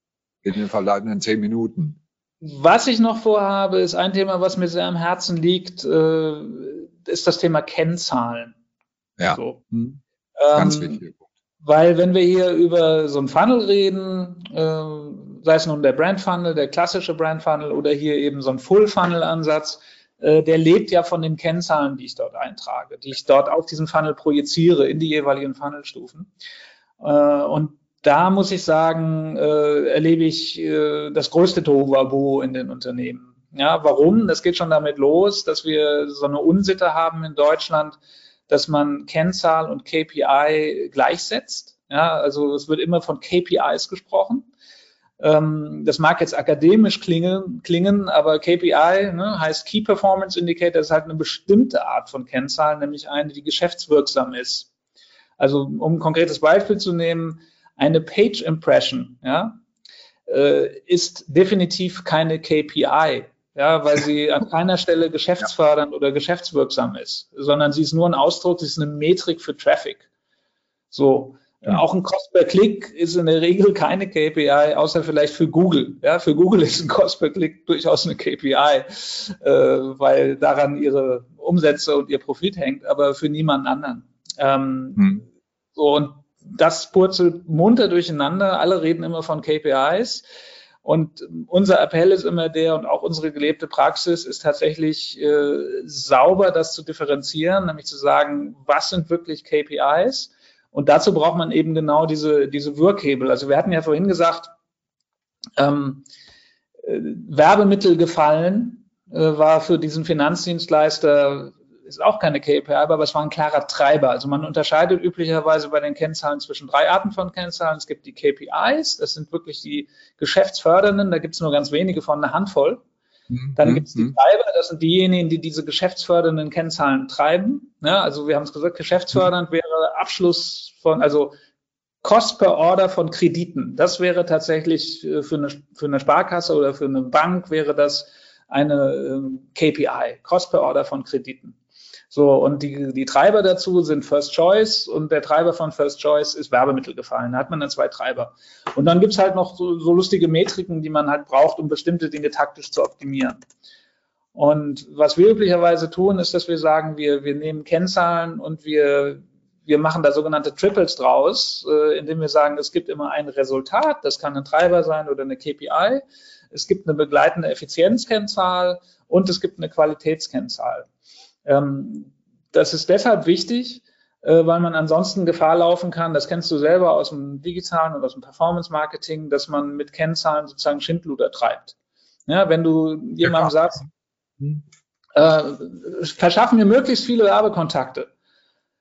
in den verbleibenden zehn Minuten? Was ich noch vorhabe, ist ein Thema, was mir sehr am Herzen liegt, äh, ist das Thema Kennzahlen. Ja. So. Hm. Ganz ähm, wichtig. Weil wenn wir hier über so ein Funnel reden, äh, sei es nun der Brand Funnel, der klassische Brand Funnel oder hier eben so ein Full Funnel Ansatz, äh, der lebt ja von den Kennzahlen, die ich dort eintrage, die ich dort auf diesen Funnel projiziere in die jeweiligen Funnelstufen. Äh, und da muss ich sagen, äh, erlebe ich das größte Tohuwabohu in den Unternehmen. Ja, warum? Das geht schon damit los, dass wir so eine Unsitte haben in Deutschland, dass man Kennzahl und KPI gleichsetzt. Ja, also es wird immer von KPIs gesprochen. Ähm, das mag jetzt akademisch klingen, klingen aber KPI ne, heißt Key Performance Indicator, ist halt eine bestimmte Art von Kennzahl, nämlich eine, die geschäftswirksam ist. Also um ein konkretes Beispiel zu nehmen, eine Page Impression ja, äh, ist definitiv keine KPI ja, weil sie an [laughs] keiner Stelle geschäftsfördernd ja. oder geschäftswirksam ist, sondern sie ist nur ein Ausdruck, sie ist eine Metrik für Traffic. So. Ja. Auch ein Cost per Click ist in der Regel keine KPI, außer vielleicht für Google. Ja, für Google ist ein Cost per Click durchaus eine KPI, äh, weil daran ihre Umsätze und ihr Profit hängt, aber für niemanden anderen. Ähm, hm. So, und das purzelt munter durcheinander. Alle reden immer von KPIs. Und unser Appell ist immer der und auch unsere gelebte Praxis ist tatsächlich äh, sauber das zu differenzieren, nämlich zu sagen, was sind wirklich KPIs? Und dazu braucht man eben genau diese, diese Wirkhebel. Also wir hatten ja vorhin gesagt, ähm, äh, Werbemittel gefallen äh, war für diesen Finanzdienstleister ist auch keine KPI, aber es war ein klarer Treiber. Also man unterscheidet üblicherweise bei den Kennzahlen zwischen drei Arten von Kennzahlen. Es gibt die KPIs, das sind wirklich die geschäftsfördernden, da gibt es nur ganz wenige von einer Handvoll. Mhm. Dann gibt es die mhm. Treiber, das sind diejenigen, die diese geschäftsfördernden Kennzahlen treiben. Ja, also wir haben es gesagt, geschäftsfördernd wäre Abschluss von, also Cost per Order von Krediten. Das wäre tatsächlich äh, für eine, für eine Sparkasse oder für eine Bank wäre das eine ähm, KPI, Cost per Order von Krediten. So, und die, die Treiber dazu sind First Choice und der Treiber von First Choice ist Werbemittel gefallen. Da hat man dann zwei Treiber. Und dann gibt's halt noch so, so lustige Metriken, die man halt braucht, um bestimmte Dinge taktisch zu optimieren. Und was wir üblicherweise tun, ist, dass wir sagen, wir, wir nehmen Kennzahlen und wir, wir machen da sogenannte Triples draus, äh, indem wir sagen, es gibt immer ein Resultat, das kann ein Treiber sein oder eine KPI, es gibt eine begleitende Effizienzkennzahl und es gibt eine Qualitätskennzahl. Ähm, das ist deshalb wichtig, äh, weil man ansonsten Gefahr laufen kann, das kennst du selber aus dem digitalen und aus dem Performance-Marketing, dass man mit Kennzahlen sozusagen Schindluder treibt. Ja, wenn du jemandem sagst, äh, verschaffen mir möglichst viele Werbekontakte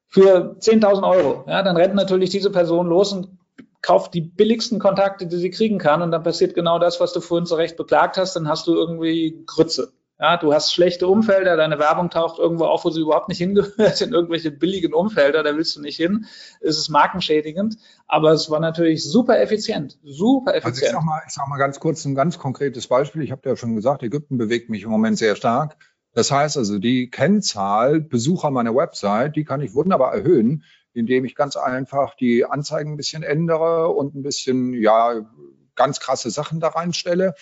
für 10.000 Euro, ja, dann rennt natürlich diese Person los und kauft die billigsten Kontakte, die sie kriegen kann und dann passiert genau das, was du vorhin so recht beklagt hast, dann hast du irgendwie Grütze. Ja, du hast schlechte Umfelder, deine Werbung taucht irgendwo auf, wo sie überhaupt nicht hingehört, in irgendwelche billigen Umfelder, da willst du nicht hin. Es ist markenschädigend, aber es war natürlich super effizient, super effizient. Also ich sag mal, ich sag mal ganz kurz ein ganz konkretes Beispiel. Ich habe ja schon gesagt, Ägypten bewegt mich im Moment sehr stark. Das heißt also, die Kennzahl Besucher meiner Website, die kann ich wunderbar erhöhen, indem ich ganz einfach die Anzeigen ein bisschen ändere und ein bisschen, ja, ganz krasse Sachen da reinstelle.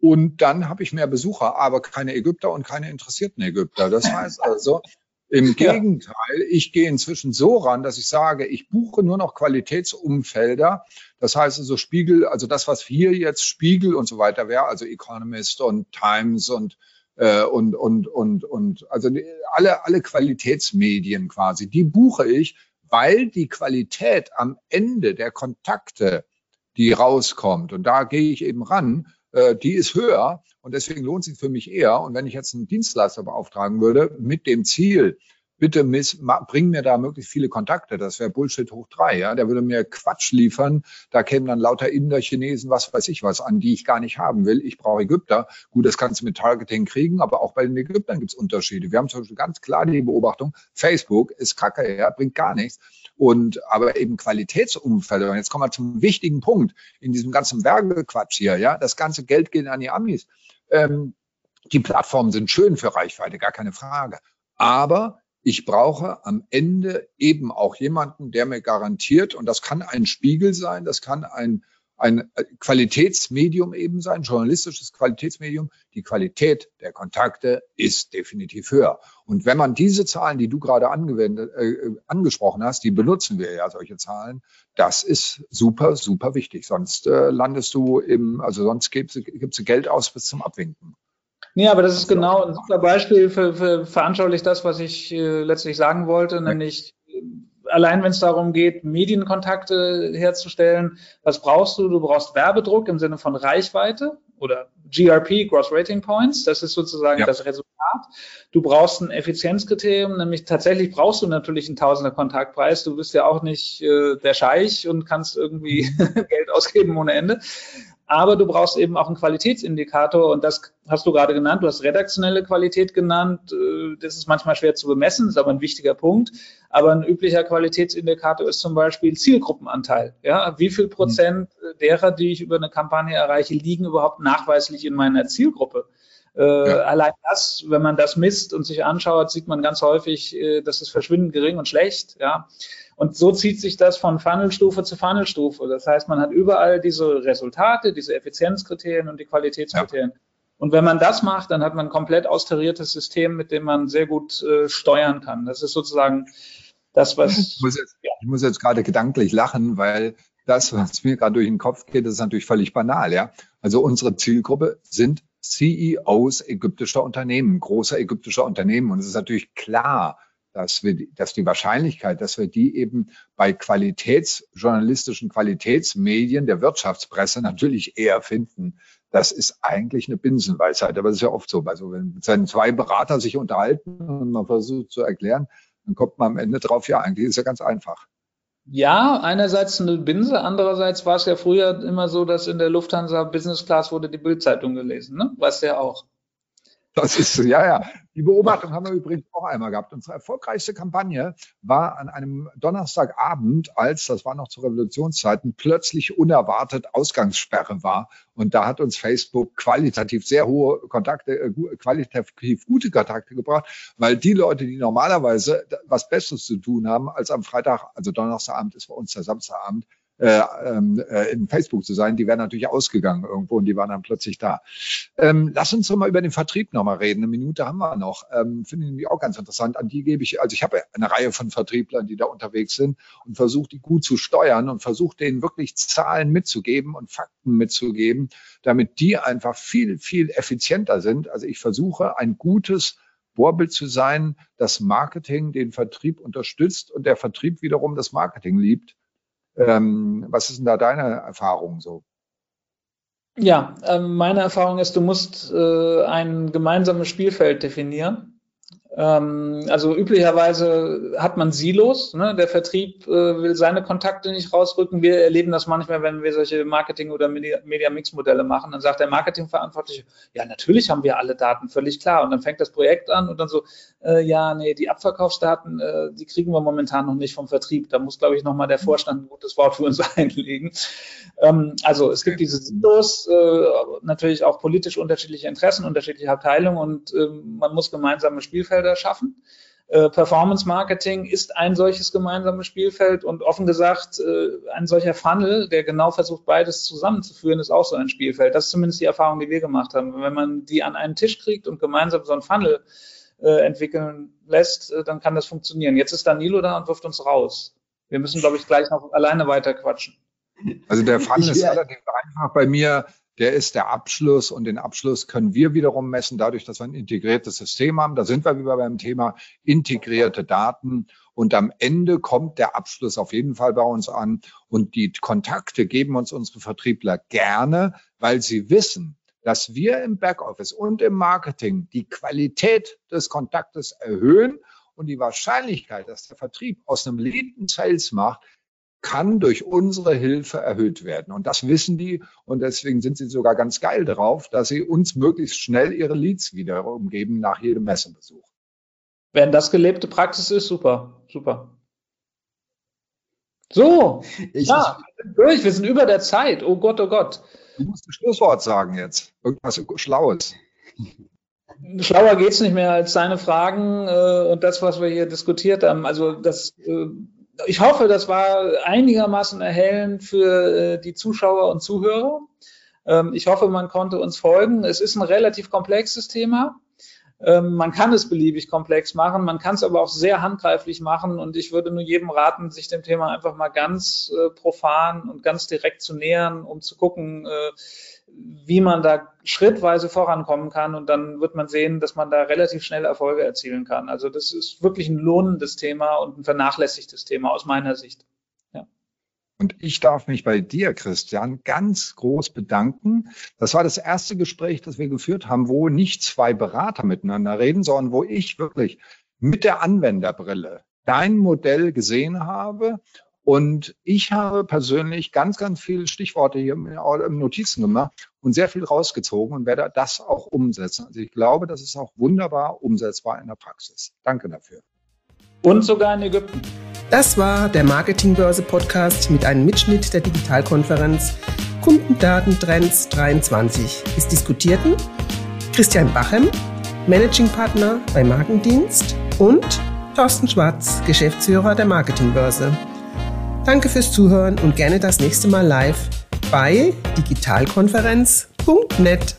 Und dann habe ich mehr Besucher, aber keine Ägypter und keine interessierten Ägypter. Das [laughs] heißt also, im Gegenteil, ich gehe inzwischen so ran, dass ich sage, ich buche nur noch Qualitätsumfelder. Das heißt also Spiegel, also das, was hier jetzt Spiegel und so weiter wäre, also Economist und Times und äh, und und und und also alle alle Qualitätsmedien quasi, die buche ich, weil die Qualität am Ende der Kontakte, die rauskommt und da gehe ich eben ran, die ist höher und deswegen lohnt sich für mich eher. Und wenn ich jetzt einen Dienstleister beauftragen würde mit dem Ziel, bitte miss, bring mir da möglichst viele Kontakte. Das wäre Bullshit hoch drei. Ja? Der würde mir Quatsch liefern. Da kämen dann lauter Inder, Chinesen, was weiß ich was an, die ich gar nicht haben will. Ich brauche Ägypter. Gut, das kannst du mit Targeting kriegen, aber auch bei den Ägyptern gibt es Unterschiede. Wir haben zum Beispiel ganz klar die Beobachtung, Facebook ist kacke, ja, bringt gar nichts. Und aber eben Qualitätsumfälle. Und jetzt kommen wir zum wichtigen Punkt in diesem ganzen Werbequatsch hier. Ja, das ganze Geld geht an die Amis. Ähm, die Plattformen sind schön für Reichweite, gar keine Frage. Aber ich brauche am Ende eben auch jemanden, der mir garantiert, und das kann ein Spiegel sein, das kann ein, ein Qualitätsmedium eben sein, journalistisches Qualitätsmedium. Die Qualität der Kontakte ist definitiv höher. Und wenn man diese Zahlen, die du gerade angewendet, äh, angesprochen hast, die benutzen wir ja, solche Zahlen, das ist super, super wichtig. Sonst äh, landest du im, also sonst gibst du Geld aus bis zum Abwinken. Nee, aber das ist genau ein super Beispiel für, für veranschaulich das, was ich äh, letztlich sagen wollte, nämlich äh, allein wenn es darum geht, Medienkontakte herzustellen, was brauchst du? Du brauchst Werbedruck im Sinne von Reichweite oder GRP, Gross Rating Points, das ist sozusagen ja. das Resultat. Du brauchst ein Effizienzkriterium, nämlich tatsächlich brauchst du natürlich einen Tausender Kontaktpreis. Du bist ja auch nicht äh, der Scheich und kannst irgendwie [laughs] Geld ausgeben ohne Ende. Aber du brauchst eben auch einen Qualitätsindikator und das hast du gerade genannt. Du hast redaktionelle Qualität genannt. Äh, das ist manchmal schwer zu bemessen, ist aber ein wichtiger Punkt. Aber ein üblicher Qualitätsindikator ist zum Beispiel Zielgruppenanteil. Ja, wie viel Prozent derer, die ich über eine Kampagne erreiche, liegen überhaupt nachweislich in meiner Zielgruppe? Äh, ja. Allein das, wenn man das misst und sich anschaut, sieht man ganz häufig, äh, das ist verschwindend gering und schlecht. Ja. Und so zieht sich das von Funnelstufe zu Funnelstufe. Das heißt, man hat überall diese Resultate, diese Effizienzkriterien und die Qualitätskriterien. Ja. Und wenn man das macht, dann hat man ein komplett austariertes System, mit dem man sehr gut äh, steuern kann. Das ist sozusagen das, was. Ich muss jetzt, ja. ich muss jetzt gerade gedanklich lachen, weil das, was mir gerade durch den Kopf geht, ist natürlich völlig banal, ja. Also unsere Zielgruppe sind CEOs ägyptischer Unternehmen, großer ägyptischer Unternehmen. Und es ist natürlich klar, dass wir, dass die Wahrscheinlichkeit, dass wir die eben bei qualitätsjournalistischen Qualitätsmedien der Wirtschaftspresse natürlich eher finden. Das ist eigentlich eine Binsenweisheit, aber das ist ja oft so. Also wenn zwei Berater sich unterhalten und man versucht zu erklären, dann kommt man am Ende drauf, ja, eigentlich ist ja ganz einfach. Ja, einerseits eine Binse, andererseits war es ja früher immer so, dass in der Lufthansa Business Class wurde die Bildzeitung gelesen, ne? Weißt ja auch. Das ist, ja, ja. Die Beobachtung haben wir übrigens auch einmal gehabt. Unsere erfolgreichste Kampagne war an einem Donnerstagabend, als, das war noch zu Revolutionszeiten, plötzlich unerwartet Ausgangssperre war. Und da hat uns Facebook qualitativ sehr hohe Kontakte, äh, qualitativ gute Kontakte gebracht, weil die Leute, die normalerweise was Besseres zu tun haben, als am Freitag, also Donnerstagabend ist bei uns der Samstagabend, äh, ähm, äh, in Facebook zu sein, die wären natürlich ausgegangen irgendwo und die waren dann plötzlich da. Ähm, lass uns doch mal über den Vertrieb nochmal reden. Eine Minute haben wir noch. Ähm, Finde ich auch ganz interessant. An die gebe ich, also ich habe eine Reihe von Vertrieblern, die da unterwegs sind und versuche die gut zu steuern und versuche denen wirklich Zahlen mitzugeben und Fakten mitzugeben, damit die einfach viel, viel effizienter sind. Also ich versuche ein gutes Vorbild zu sein, das Marketing den Vertrieb unterstützt und der Vertrieb wiederum das Marketing liebt. Ähm, was ist denn da deine Erfahrung so? Ja, äh, meine Erfahrung ist, du musst äh, ein gemeinsames Spielfeld definieren. Ähm, also üblicherweise hat man Silos. Ne? Der Vertrieb äh, will seine Kontakte nicht rausrücken. Wir erleben das manchmal, wenn wir solche Marketing- oder Media-Mix-Modelle machen. Dann sagt der Marketingverantwortliche, ja, natürlich haben wir alle Daten, völlig klar. Und dann fängt das Projekt an und dann so, äh, ja, nee, die Abverkaufsdaten, äh, die kriegen wir momentan noch nicht vom Vertrieb. Da muss, glaube ich, nochmal der Vorstand ein gutes Wort für uns [laughs] einlegen. Ähm, also es gibt diese Silos, äh, natürlich auch politisch unterschiedliche Interessen, unterschiedliche Abteilungen und ähm, man muss gemeinsame Spielfelder Spielfelder schaffen. Äh, Performance Marketing ist ein solches gemeinsames Spielfeld und offen gesagt, äh, ein solcher Funnel, der genau versucht, beides zusammenzuführen, ist auch so ein Spielfeld. Das ist zumindest die Erfahrung, die wir gemacht haben. Wenn man die an einen Tisch kriegt und gemeinsam so einen Funnel äh, entwickeln lässt, dann kann das funktionieren. Jetzt ist Danilo da und wirft uns raus. Wir müssen, glaube ich, gleich noch alleine weiter quatschen. Also der Funnel ist relativ einfach bei mir der ist der Abschluss und den Abschluss können wir wiederum messen, dadurch, dass wir ein integriertes System haben. Da sind wir wieder beim Thema integrierte Daten und am Ende kommt der Abschluss auf jeden Fall bei uns an und die Kontakte geben uns unsere Vertriebler gerne, weil sie wissen, dass wir im Backoffice und im Marketing die Qualität des Kontaktes erhöhen und die Wahrscheinlichkeit, dass der Vertrieb aus einem Lead Sales macht, kann durch unsere Hilfe erhöht werden. Und das wissen die und deswegen sind sie sogar ganz geil drauf, dass sie uns möglichst schnell ihre Leads wieder umgeben nach jedem Messebesuch. Wenn das gelebte Praxis ist, super, super. So, ich, ja, durch, wir sind über der Zeit. Oh Gott, oh Gott. Du musst ein Schlusswort sagen jetzt. Irgendwas Schlaues. Schlauer geht's nicht mehr als deine Fragen äh, und das, was wir hier diskutiert haben. Also das äh, ich hoffe, das war einigermaßen erhellend für äh, die Zuschauer und Zuhörer. Ähm, ich hoffe, man konnte uns folgen. Es ist ein relativ komplexes Thema. Ähm, man kann es beliebig komplex machen, man kann es aber auch sehr handgreiflich machen und ich würde nur jedem raten, sich dem Thema einfach mal ganz äh, profan und ganz direkt zu nähern, um zu gucken, äh, wie man da schrittweise vorankommen kann und dann wird man sehen, dass man da relativ schnell Erfolge erzielen kann. Also das ist wirklich ein lohnendes Thema und ein vernachlässigtes Thema aus meiner Sicht. Ja. Und ich darf mich bei dir, Christian, ganz groß bedanken. Das war das erste Gespräch, das wir geführt haben, wo nicht zwei Berater miteinander reden, sondern wo ich wirklich mit der Anwenderbrille dein Modell gesehen habe und ich habe persönlich ganz, ganz viele Stichworte hier im Notizen gemacht und sehr viel rausgezogen und werde das auch umsetzen. Also ich glaube, das ist auch wunderbar umsetzbar in der Praxis. Danke dafür. Und sogar in Ägypten. Das war der Marketingbörse Podcast mit einem Mitschnitt der Digitalkonferenz Kundendatentrends 23. Es diskutierten Christian Bachem, Managing Partner bei Markendienst und Thorsten Schwarz, Geschäftsführer der Marketingbörse. Danke fürs Zuhören und gerne das nächste Mal live bei digitalkonferenz.net.